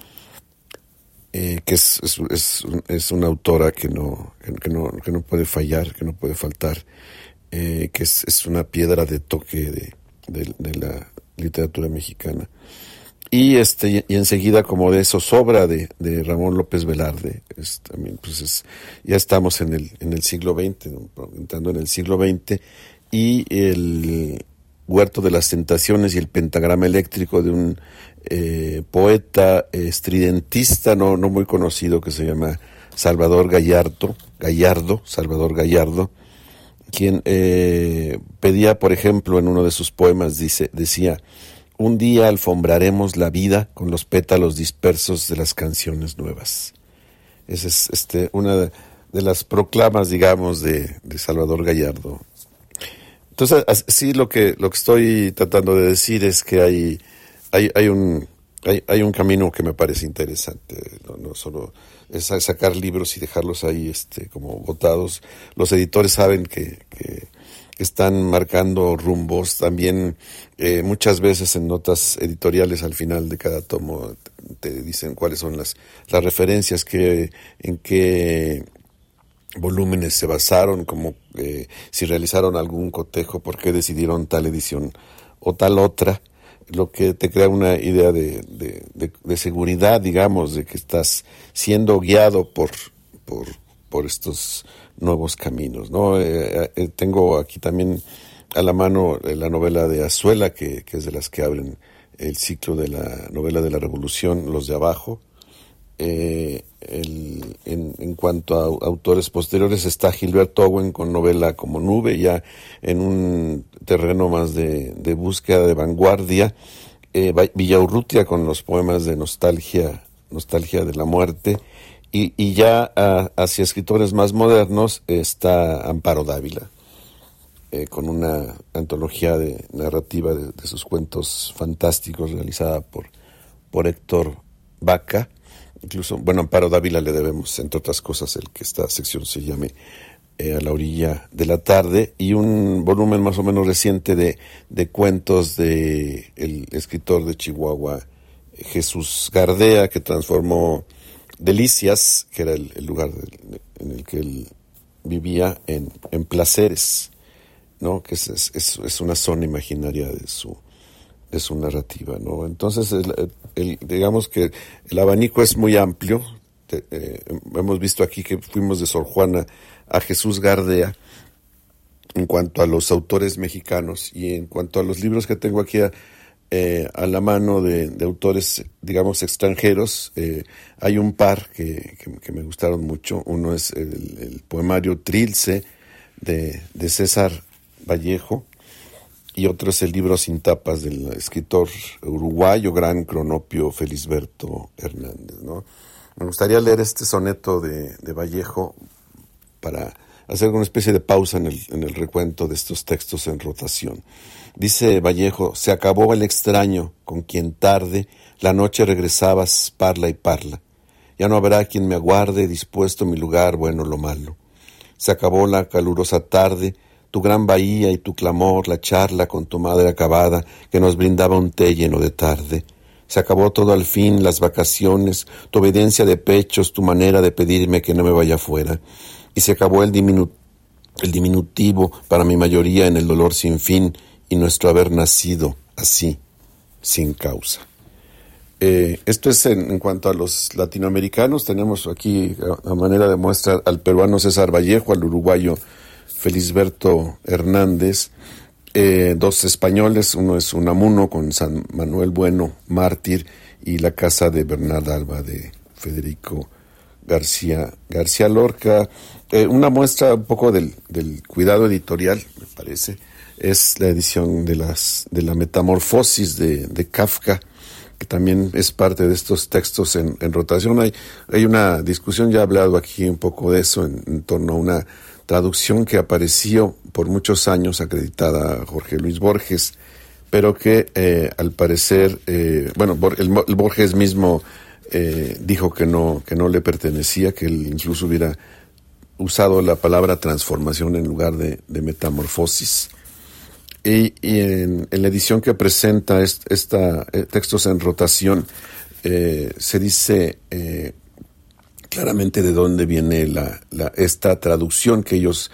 eh, que es, es, es, una autora que no, que, no, que no puede fallar, que no puede faltar, eh, que es, una piedra de toque de, de la literatura mexicana. Y este y enseguida como de eso sobra de, de Ramón López Velarde, también pues es, ya estamos en el en el siglo XX, entrando en el siglo XX y el Huerto de las Tentaciones y el pentagrama eléctrico de un eh, poeta estridentista no no muy conocido que se llama Salvador Gallardo, Gallardo, Salvador Gallardo, quien eh, pedía, por ejemplo, en uno de sus poemas dice decía un día alfombraremos la vida con los pétalos dispersos de las canciones nuevas. Esa es este, una de, las proclamas, digamos, de, Salvador Gallardo. Entonces, sí, lo que, lo que estoy tratando de decir es que hay, hay, hay un, hay, un camino que me parece interesante, no, solo es sacar libros y dejarlos ahí este, como botados. Los editores saben que están marcando rumbos. También eh, muchas veces en notas editoriales al final de cada tomo te, dicen cuáles son las, las referencias, que, en qué volúmenes se basaron, como eh, si realizaron algún cotejo, por qué decidieron tal edición o tal otra, lo que te crea una idea de, de, de, seguridad, digamos, de que estás siendo guiado por, por, por estos nuevos caminos. ¿no? Eh, eh, tengo aquí también a la mano eh, la novela de Azuela, que, es de las que abren el ciclo de la novela de la Revolución, Los de Abajo. en, cuanto a autores posteriores está Gilberto Owen con novela como Nube, ya en un terreno más de, búsqueda de vanguardia. Villaurrutia con los poemas de nostalgia, nostalgia de la muerte y, ya ah, hacia escritores más modernos está Amparo Dávila, eh, con una antología de narrativa de, sus cuentos fantásticos realizada por, por Héctor Vaca. Incluso, bueno, Amparo Dávila le debemos, entre otras cosas, el que esta sección se llame eh, A la orilla de la tarde y un volumen más o menos reciente de, de cuentos de el escritor de Chihuahua, Jesús Gardea, que transformó Delicias, que era el, lugar en el que él vivía en, placeres, ¿no? que es, una zona imaginaria de su, de su narrativa. ¿no? Entonces, digamos que el abanico es muy amplio. Eh, hemos visto aquí que fuimos de Sor Juana a Jesús Gardea en cuanto a los autores mexicanos y en cuanto a los libros que tengo aquí a, eh, a la mano de, autores, digamos, extranjeros. Eh, hay un par que, que, me gustaron mucho. Uno es el, poemario Trilce de, de, César Vallejo y otro es el libro Sin tapas del escritor uruguayo gran cronopio Felisberto Hernández. ¿no? Me gustaría leer este soneto de, de Vallejo para hacer una especie de pausa en el, en el recuento de estos textos en rotación. Dice Vallejo, se acabó el extraño con quien tarde la noche regresabas parla y parla. Ya no habrá quien me aguarde dispuesto mi lugar, bueno lo malo. Se acabó la calurosa tarde, tu gran bahía y tu clamor, la charla con tu madre acabada que nos brindaba un té lleno de tarde. Se acabó todo al fin, las vacaciones, tu obediencia de pechos, tu manera de pedirme que no me vaya fuera y se acabó el, el diminutivo para mi mayoría en el dolor sin fin y nuestro haber nacido así, sin causa. Eh, esto es en, cuanto a los latinoamericanos. Tenemos aquí a, manera de muestra al peruano César Vallejo, al uruguayo Felisberto Hernández, eh, dos españoles, uno es Unamuno con San Manuel Bueno, mártir, y la casa de Bernard Alba de Federico García, García Lorca. Eh, una muestra un poco del, del, cuidado editorial, me parece, es la edición de, las, de la Metamorfosis de, de Kafka, que también es parte de estos textos en, en, rotación. Hay, hay una discusión, ya he hablado aquí un poco de eso, en, torno a una traducción que apareció por muchos años acreditada a Jorge Luis Borges, pero que eh, al parecer, eh, bueno, el, Borges mismo eh, dijo que no, que no le pertenecía, que él incluso hubiera usado la palabra transformación en lugar de, metamorfosis. Y, en, la edición que presenta esta, eh, textos en rotación, eh, se dice claramente de dónde viene la, esta traducción que ellos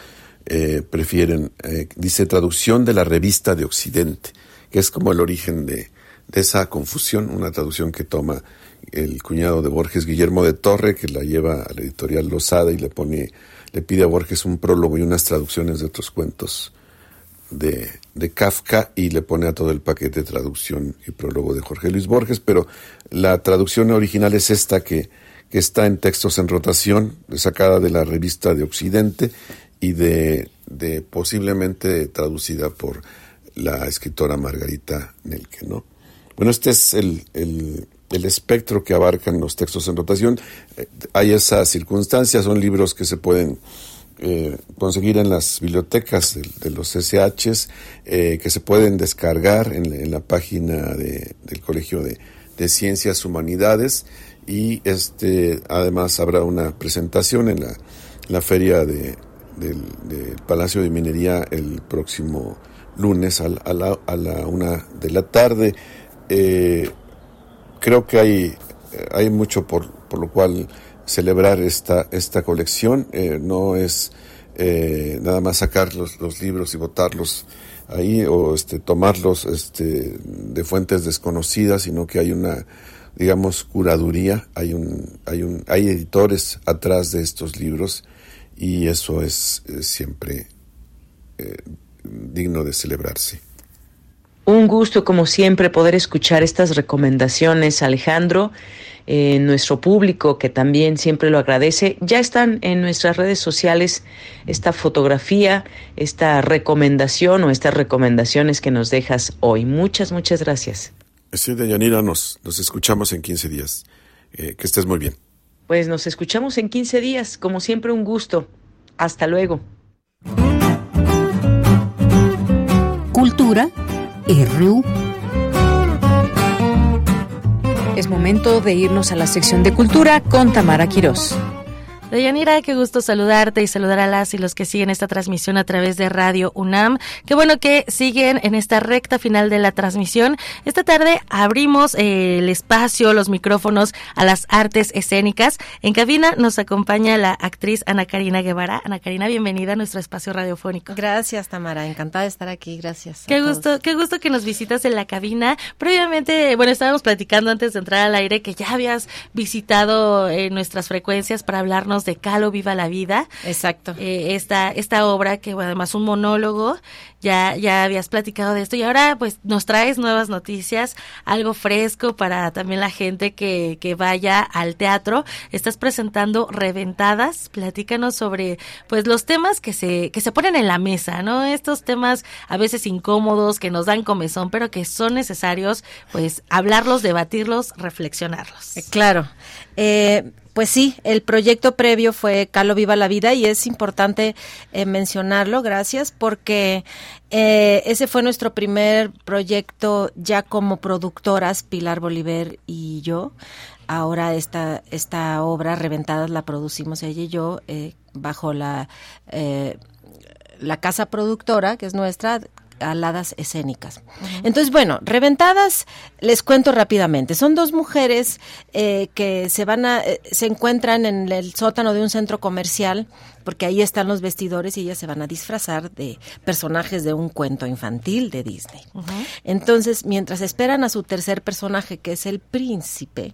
prefieren. dice traducción de la revista de Occidente, que es como el origen de, de esa confusión, una traducción que toma el cuñado de Borges, Guillermo de Torre, que la lleva a la editorial Losada y le pone, le pide a Borges un prólogo y unas traducciones de otros cuentos de, de Kafka y le pone a todo el paquete traducción y prólogo de Jorge Luis Borges, pero la traducción original es esta que, que está en textos en rotación, sacada de la revista de Occidente y de, de posiblemente traducida por la escritora Margarita Nelke, ¿no? Bueno, este es el, el, el espectro que abarcan los textos en rotación. Eh, hay esas circunstancias, son libros que se pueden eh, conseguir en las bibliotecas de, los SHs, eh, que se pueden descargar en, la página de, del Colegio de, Ciencias Humanidades y este además habrá una presentación en la, feria de, del, Palacio de Minería el próximo lunes a, la, a la una de la tarde. Eh, creo que hay, mucho por lo cual celebrar esta, esta colección. Eh, no es eh, nada más sacar los, los, libros y botarlos ahí o este, tomarlos este, de fuentes desconocidas, sino que hay una, digamos, curaduría, hay, un, hay, un, hay editores atrás de estos libros y eso es, siempre eh, digno de celebrarse. Un gusto, como siempre, poder escuchar estas recomendaciones, Alejandro. Eh, nuestro público, que también siempre lo agradece. Ya están en nuestras redes sociales esta fotografía, esta recomendación o estas recomendaciones que nos dejas hoy. Muchas, muchas gracias. Sí, Deyanira, nos, nos escuchamos en 15 días. Eh, que estés muy bien. Pues nos escuchamos en 15 días. Como siempre, un gusto. Hasta luego. Cultura RU. Es momento de irnos a la sección de cultura con Tamara Quirós. Deyanira, qué gusto saludarte y saludar a las y los que siguen esta transmisión a través de Radio UNAM. Qué bueno que siguen en esta recta final de la transmisión. Esta tarde abrimos eh, el espacio, los micrófonos a las artes escénicas. En cabina nos acompaña la actriz Ana Karina Guevara. Ana Karina, bienvenida a nuestro espacio radiofónico. Gracias, Tamara. Encantada de estar aquí. Gracias. Qué gusto, qué gusto que nos visitas en la cabina. Previamente, bueno, estábamos platicando antes de entrar al aire que ya habías visitado eh, nuestras frecuencias para hablarnos de Calo Viva la Vida. Exacto. Eh, esta, esta obra que bueno, además un monólogo, ya, ya habías platicado de esto y ahora pues nos traes nuevas noticias, algo fresco para también la gente que, que vaya al teatro. Estás presentando Reventadas, platícanos sobre pues los temas que se, que se ponen en la mesa, ¿no? Estos temas a veces incómodos, que nos dan comezón, pero que son necesarios pues hablarlos, debatirlos, reflexionarlos. Eh, claro. Eh, pues sí, el proyecto previo fue Calo Viva la Vida y es importante eh, mencionarlo, gracias, porque eh, ese fue nuestro primer proyecto ya como productoras, Pilar Bolívar y yo. Ahora esta, esta obra, Reventadas, la producimos ella y yo eh, bajo la, la casa productora, que es nuestra, aladas escénicas. Entonces, bueno, Reventadas, les cuento rápidamente. Son dos mujeres eh, que se van a, eh, se encuentran en el sótano de un centro comercial, porque ahí están los vestidores y ellas se van a disfrazar de personajes de un cuento infantil de Disney. Entonces, mientras esperan a su tercer personaje, que es el príncipe,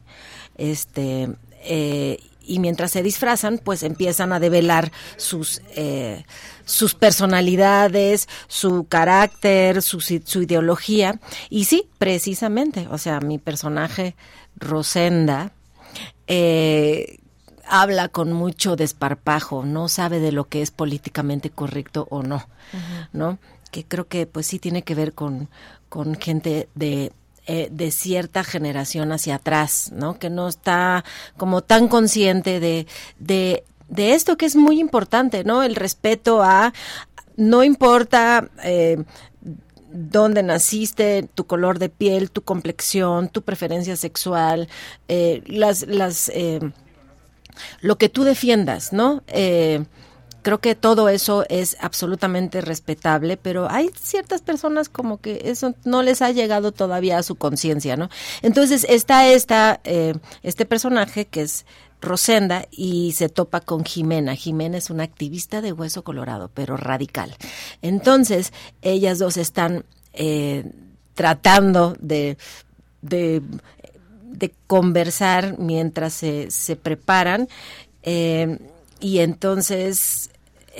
este, eh, y mientras se disfrazan, pues empiezan a develar sus eh, sus personalidades, su carácter, su, su ideología. Y sí, precisamente, o sea, mi personaje, Rosenda, eh, habla con mucho desparpajo, no sabe de lo que es políticamente correcto o no, ¿no? Que creo que pues sí tiene que ver con, con gente de eh, de cierta generación hacia atrás, ¿no? Que no está como tan consciente de, de, esto que es muy importante, ¿no? El respeto a, no importa eh, dónde naciste, tu color de piel, tu complexión, tu preferencia sexual, eh, las, las, eh, lo que tú defiendas, ¿no? Creo que todo eso es absolutamente respetable, pero hay ciertas personas como que eso no les ha llegado todavía a su conciencia, ¿no? Entonces está esta, eh, este personaje que es Rosenda y se topa con Jimena. Jimena es una activista de hueso colorado, pero radical. Entonces, ellas dos están eh, tratando de, de, de, conversar mientras se, se preparan. Eh, y entonces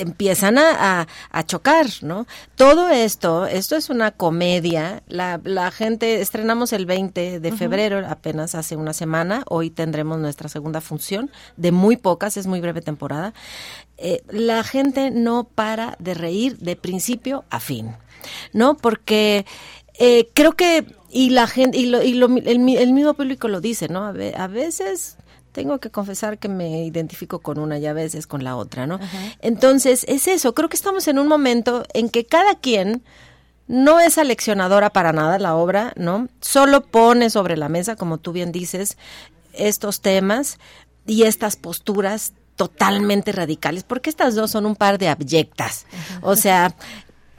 empiezan a, a, chocar, ¿no? Todo esto, esto es una comedia, la, la gente, estrenamos el 20 de febrero, apenas hace una semana, hoy tendremos nuestra segunda función, de muy pocas, es muy breve temporada, eh, la gente no para de reír de principio a fin, ¿no? Porque eh, creo que, y la gente, y, lo, y lo, el, el, mismo público lo dice, ¿no? A, a veces tengo que confesar que me identifico con una y a veces con la otra, ¿no? Entonces, es eso, creo que estamos en un momento en que cada quien no es aleccionadora para nada la obra, ¿no? Solo pone sobre la mesa, como tú bien dices, estos temas y estas posturas totalmente radicales, porque estas dos son un par de abyectas. O sea,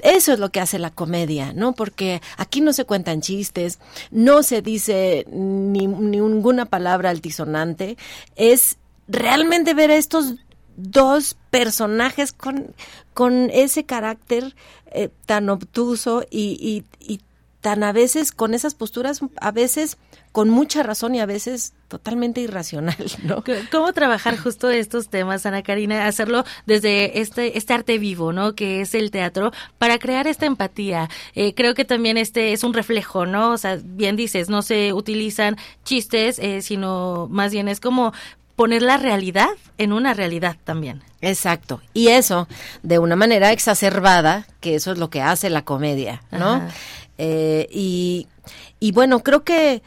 eso es lo que hace la comedia, ¿no? Porque aquí no se cuentan chistes, no se dice ni, ninguna palabra altisonante, es realmente ver a estos dos personajes con, con ese carácter eh, tan obtuso y, y, y tan a veces con esas posturas, a veces con mucha razón y a veces totalmente irracional, ¿no? ¿Cómo trabajar justo estos temas, Ana Karina? Hacerlo desde este, este arte vivo, ¿no? Que es el teatro, para crear esta empatía. Eh, creo que también este es un reflejo, ¿no? O sea, bien dices, no se utilizan chistes, eh, sino más bien es como poner la realidad en una realidad también. Exacto. Y eso de una manera exacerbada, que eso es lo que hace la comedia, ¿no? Eh, y, y bueno, creo que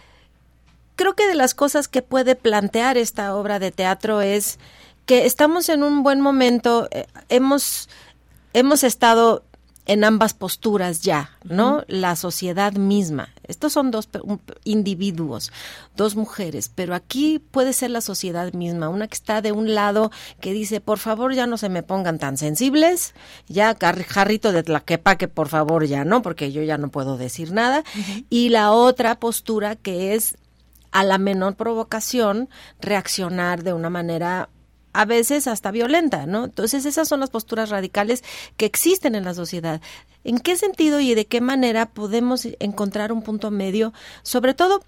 creo que de las cosas que puede plantear esta obra de teatro es que estamos en un buen momento, eh, hemos, hemos estado en ambas posturas ya, ¿no? La sociedad misma. Estos son dos individuos, dos mujeres, pero aquí puede ser la sociedad misma, una que está de un lado que dice, por favor ya no se me pongan tan sensibles, ya jarrito de que por favor ya no, porque yo ya no puedo decir nada, y la otra postura que es a la menor provocación reaccionar de una manera a veces hasta violenta, ¿no? Entonces esas son las posturas radicales que existen en la sociedad. ¿En qué sentido y de qué manera podemos encontrar un punto medio? Sobre todo,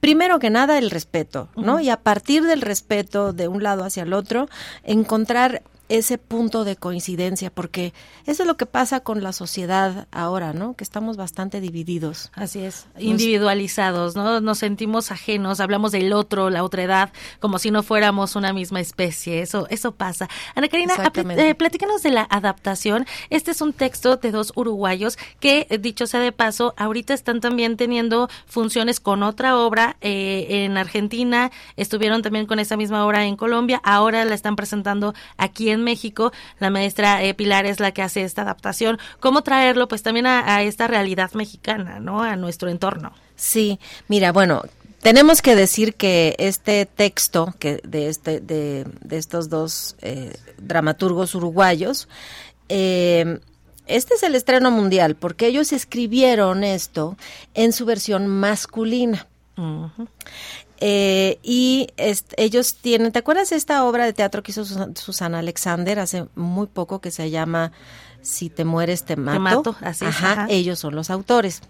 primero que nada, el respeto, ¿no? Y a partir del respeto de un lado hacia el otro, encontrar ese punto de coincidencia, porque eso es lo que pasa con la sociedad ahora, ¿no? Que estamos bastante divididos. Así es, individualizados, ¿no? Nos sentimos ajenos, hablamos del otro, la otra edad, como si no fuéramos una misma especie. Eso, eso pasa. Ana Karina, eh, platícanos de la adaptación. Este es un texto de dos uruguayos que, eh, dicho sea de paso, ahorita están también teniendo funciones con otra obra eh, en Argentina, estuvieron también con esa misma obra en Colombia, ahora la están presentando aquí en México. La maestra eh, Pilar es la que hace esta adaptación. ¿Cómo traerlo pues también a, esta realidad mexicana, ¿no? A nuestro entorno. Sí, mira, bueno, tenemos que decir que este texto que de este de, estos dos eh, dramaturgos uruguayos eh, este es el estreno mundial porque ellos escribieron esto en su versión masculina. Eh, y ellos tienen, ¿te acuerdas de esta obra de teatro que hizo Susana Alexander hace muy poco que se llama Si te mueres te mato? así ajá, ellos son los autores.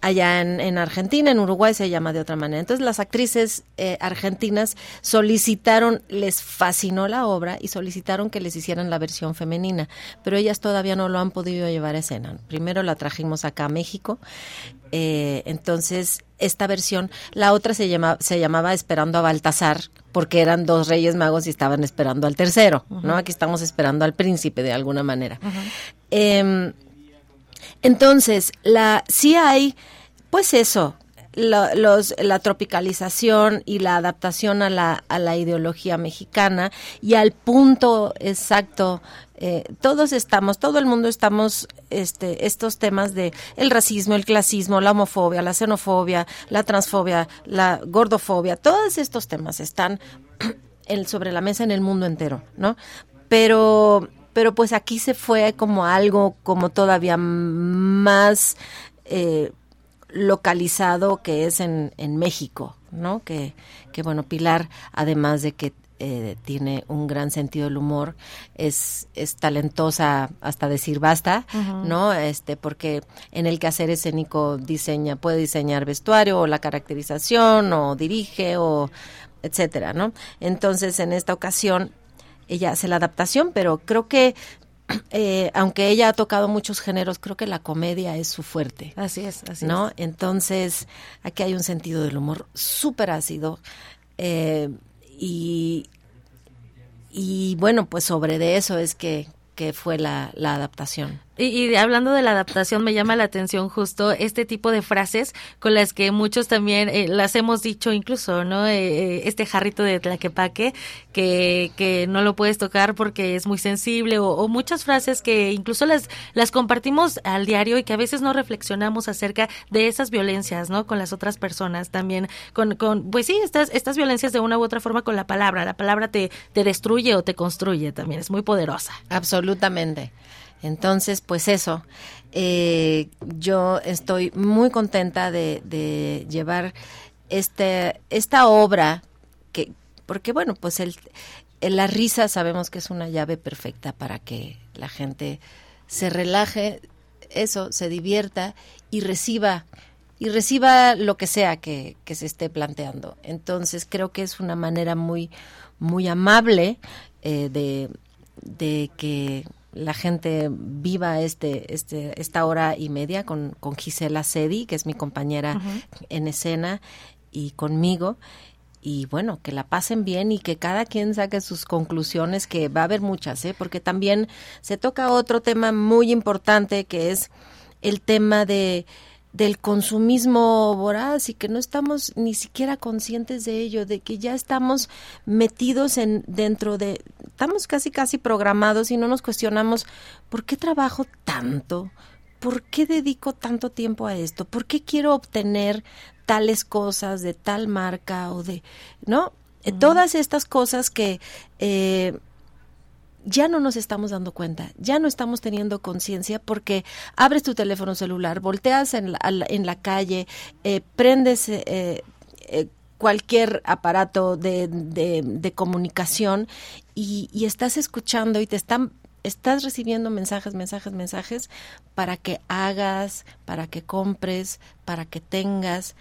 Allá en, Argentina, en Uruguay se llama de otra manera. Entonces las actrices eh, argentinas solicitaron, les fascinó la obra y solicitaron que les hicieran la versión femenina, pero ellas todavía no lo han podido llevar a escena. Primero la trajimos acá a México eh, entonces, esta versión, la otra se, llama, se llamaba Esperando a Baltasar, porque eran dos reyes magos y estaban esperando al tercero, ¿no? Aquí estamos esperando al príncipe de alguna manera. Entonces, la, sí hay, pues eso, los, la tropicalización y la adaptación a la, a la ideología mexicana y al punto exacto eh, todos estamos, todo el mundo estamos, este, estos temas de el racismo, el clasismo, la homofobia, la xenofobia, la transfobia, la gordofobia, todos estos temas están sobre la mesa en el mundo entero, ¿no? Pero, pero pues aquí se fue como algo como todavía más eh, localizado que es en, en México, ¿no? Que, que bueno, Pilar, además de que eh, tiene un gran sentido del humor, es, es talentosa hasta decir basta, ¿no? Este, porque en el quehacer escénico diseña, puede diseñar vestuario o la caracterización o dirige o etcétera, ¿no? Entonces, en esta ocasión, ella hace la adaptación, pero creo que eh, aunque ella ha tocado muchos géneros, creo que la comedia es su fuerte. Así es, así ¿no? Entonces, aquí hay un sentido del humor súper ácido. Eh, y, y bueno, pues sobre de eso es que, que fue la, la adaptación. Y, hablando de la adaptación, me llama la atención justo este tipo de frases con las que muchos también eh, las hemos dicho incluso, ¿no? Eh, eh, este jarrito de tlaquepaque que, que no lo puedes tocar porque es muy sensible o, muchas frases que incluso las, las compartimos al diario y que a veces no reflexionamos acerca de esas violencias, ¿no? Con las otras personas también, con, con pues sí, estas, estas violencias de una u otra forma con la palabra. La palabra te, te destruye o te construye también, es muy poderosa. Absolutamente. Entonces, pues eso, eh, yo estoy muy contenta de, llevar este, esta obra, que, porque bueno, pues el, la risa sabemos que es una llave perfecta para que la gente se relaje, eso, se divierta y reciba y reciba lo que sea que, que, se esté planteando. Entonces creo que es una manera muy, muy amable eh, de, de que la gente viva este, este, esta hora y media con, con Gisela Sedi, que es mi compañera en escena, y conmigo. Y bueno, que la pasen bien y que cada quien saque sus conclusiones, que va a haber muchas, ¿eh? porque también se toca otro tema muy importante que es el tema de del consumismo voraz y que no estamos ni siquiera conscientes de ello, de que ya estamos metidos en dentro de estamos casi casi programados y no nos cuestionamos por qué trabajo tanto, por qué dedico tanto tiempo a esto, por qué quiero obtener tales cosas de tal marca o de, ¿no? Todas estas cosas que eh, ya no nos estamos dando cuenta, ya no estamos teniendo conciencia porque abres tu teléfono celular, volteas en la, en la calle, eh, prendes eh, eh, cualquier aparato de, de, comunicación y, y, estás escuchando y te están estás recibiendo mensajes, mensajes, mensajes para que hagas, para que compres, para que tengas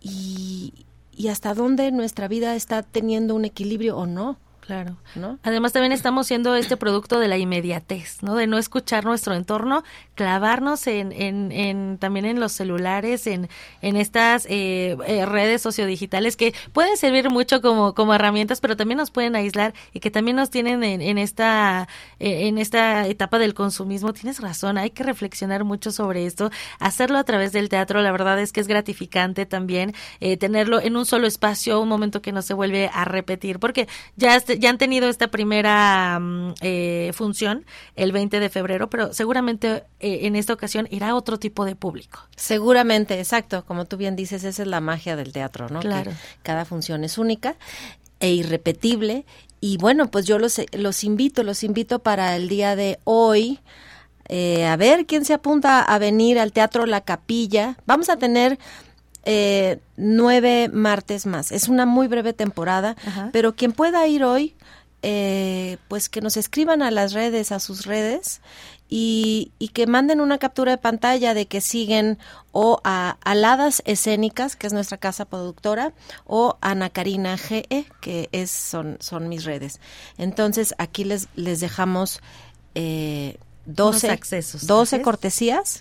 y, y hasta dónde nuestra vida está teniendo un equilibrio o no. Claro. ¿no? Además también estamos siendo este producto de la inmediatez, ¿no? De no escuchar nuestro entorno, clavarnos en, en, en también en los celulares, en, en estas eh, eh, redes sociodigitales que pueden servir mucho como, como herramientas, pero también nos pueden aislar y que también nos tienen en, en esta eh, en esta etapa del consumismo. Tienes razón, hay que reflexionar mucho sobre esto, hacerlo a través del teatro. La verdad es que es gratificante también tenerlo en un solo espacio, un momento que no se vuelve a repetir, porque ya ya han tenido esta primera mm, eh, función el 20 de febrero, pero seguramente eh, en esta ocasión irá otro tipo de público. Seguramente, exacto, como tú bien dices, esa es la magia del teatro, ¿no? Claro. cada función es única e irrepetible y bueno, pues yo los, los invito, los invito para el día de hoy. Eh, a ver quién se apunta a venir al Teatro La Capilla. Vamos a tener eh, nueve martes más. Es una muy breve temporada, pero quien pueda ir hoy, eh, pues que nos escriban a las redes, a sus redes, y, que manden una captura de pantalla de que siguen o a Aladas Escénicas, que es nuestra casa productora, o a Ana Karina GE, que es, son, son mis redes. Entonces, aquí les, les dejamos eh, 12, accesos, 12 cortesías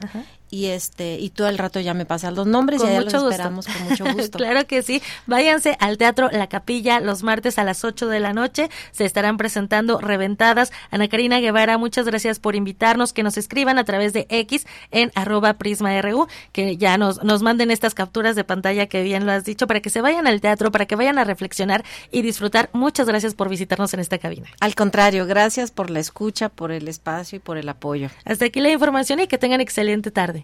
y este y todo el rato ya me pasan los nombres y ya los esperamos con mucho gusto. claro que sí. Váyanse al Teatro La Capilla los martes a las 8 de la noche. Se estarán presentando Reventadas. Ana Karina Guevara, muchas gracias por invitarnos, que nos escriban a través de X en arroba prisma.ru, que ya nos, nos manden estas capturas de pantalla que bien lo has dicho, para que se vayan al teatro, para que vayan a reflexionar y disfrutar. Muchas gracias por visitarnos en esta cabina. Al contrario, gracias por la escucha, por el espacio y por el apoyo. Hasta aquí la información y que tengan excelente tarde.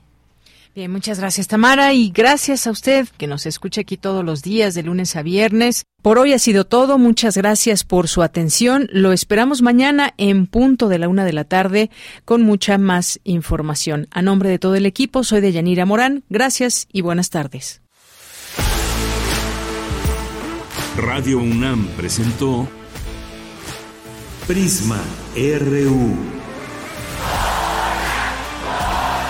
Muchas gracias Tamara y gracias a usted que nos escucha aquí todos los días de lunes a viernes. Por hoy ha sido todo. Muchas gracias por su atención. Lo esperamos mañana en punto de la una de la tarde con mucha más información. A nombre de todo el equipo, soy de Yanira Morán. Gracias y buenas tardes. Radio UNAM presentó Prisma RU.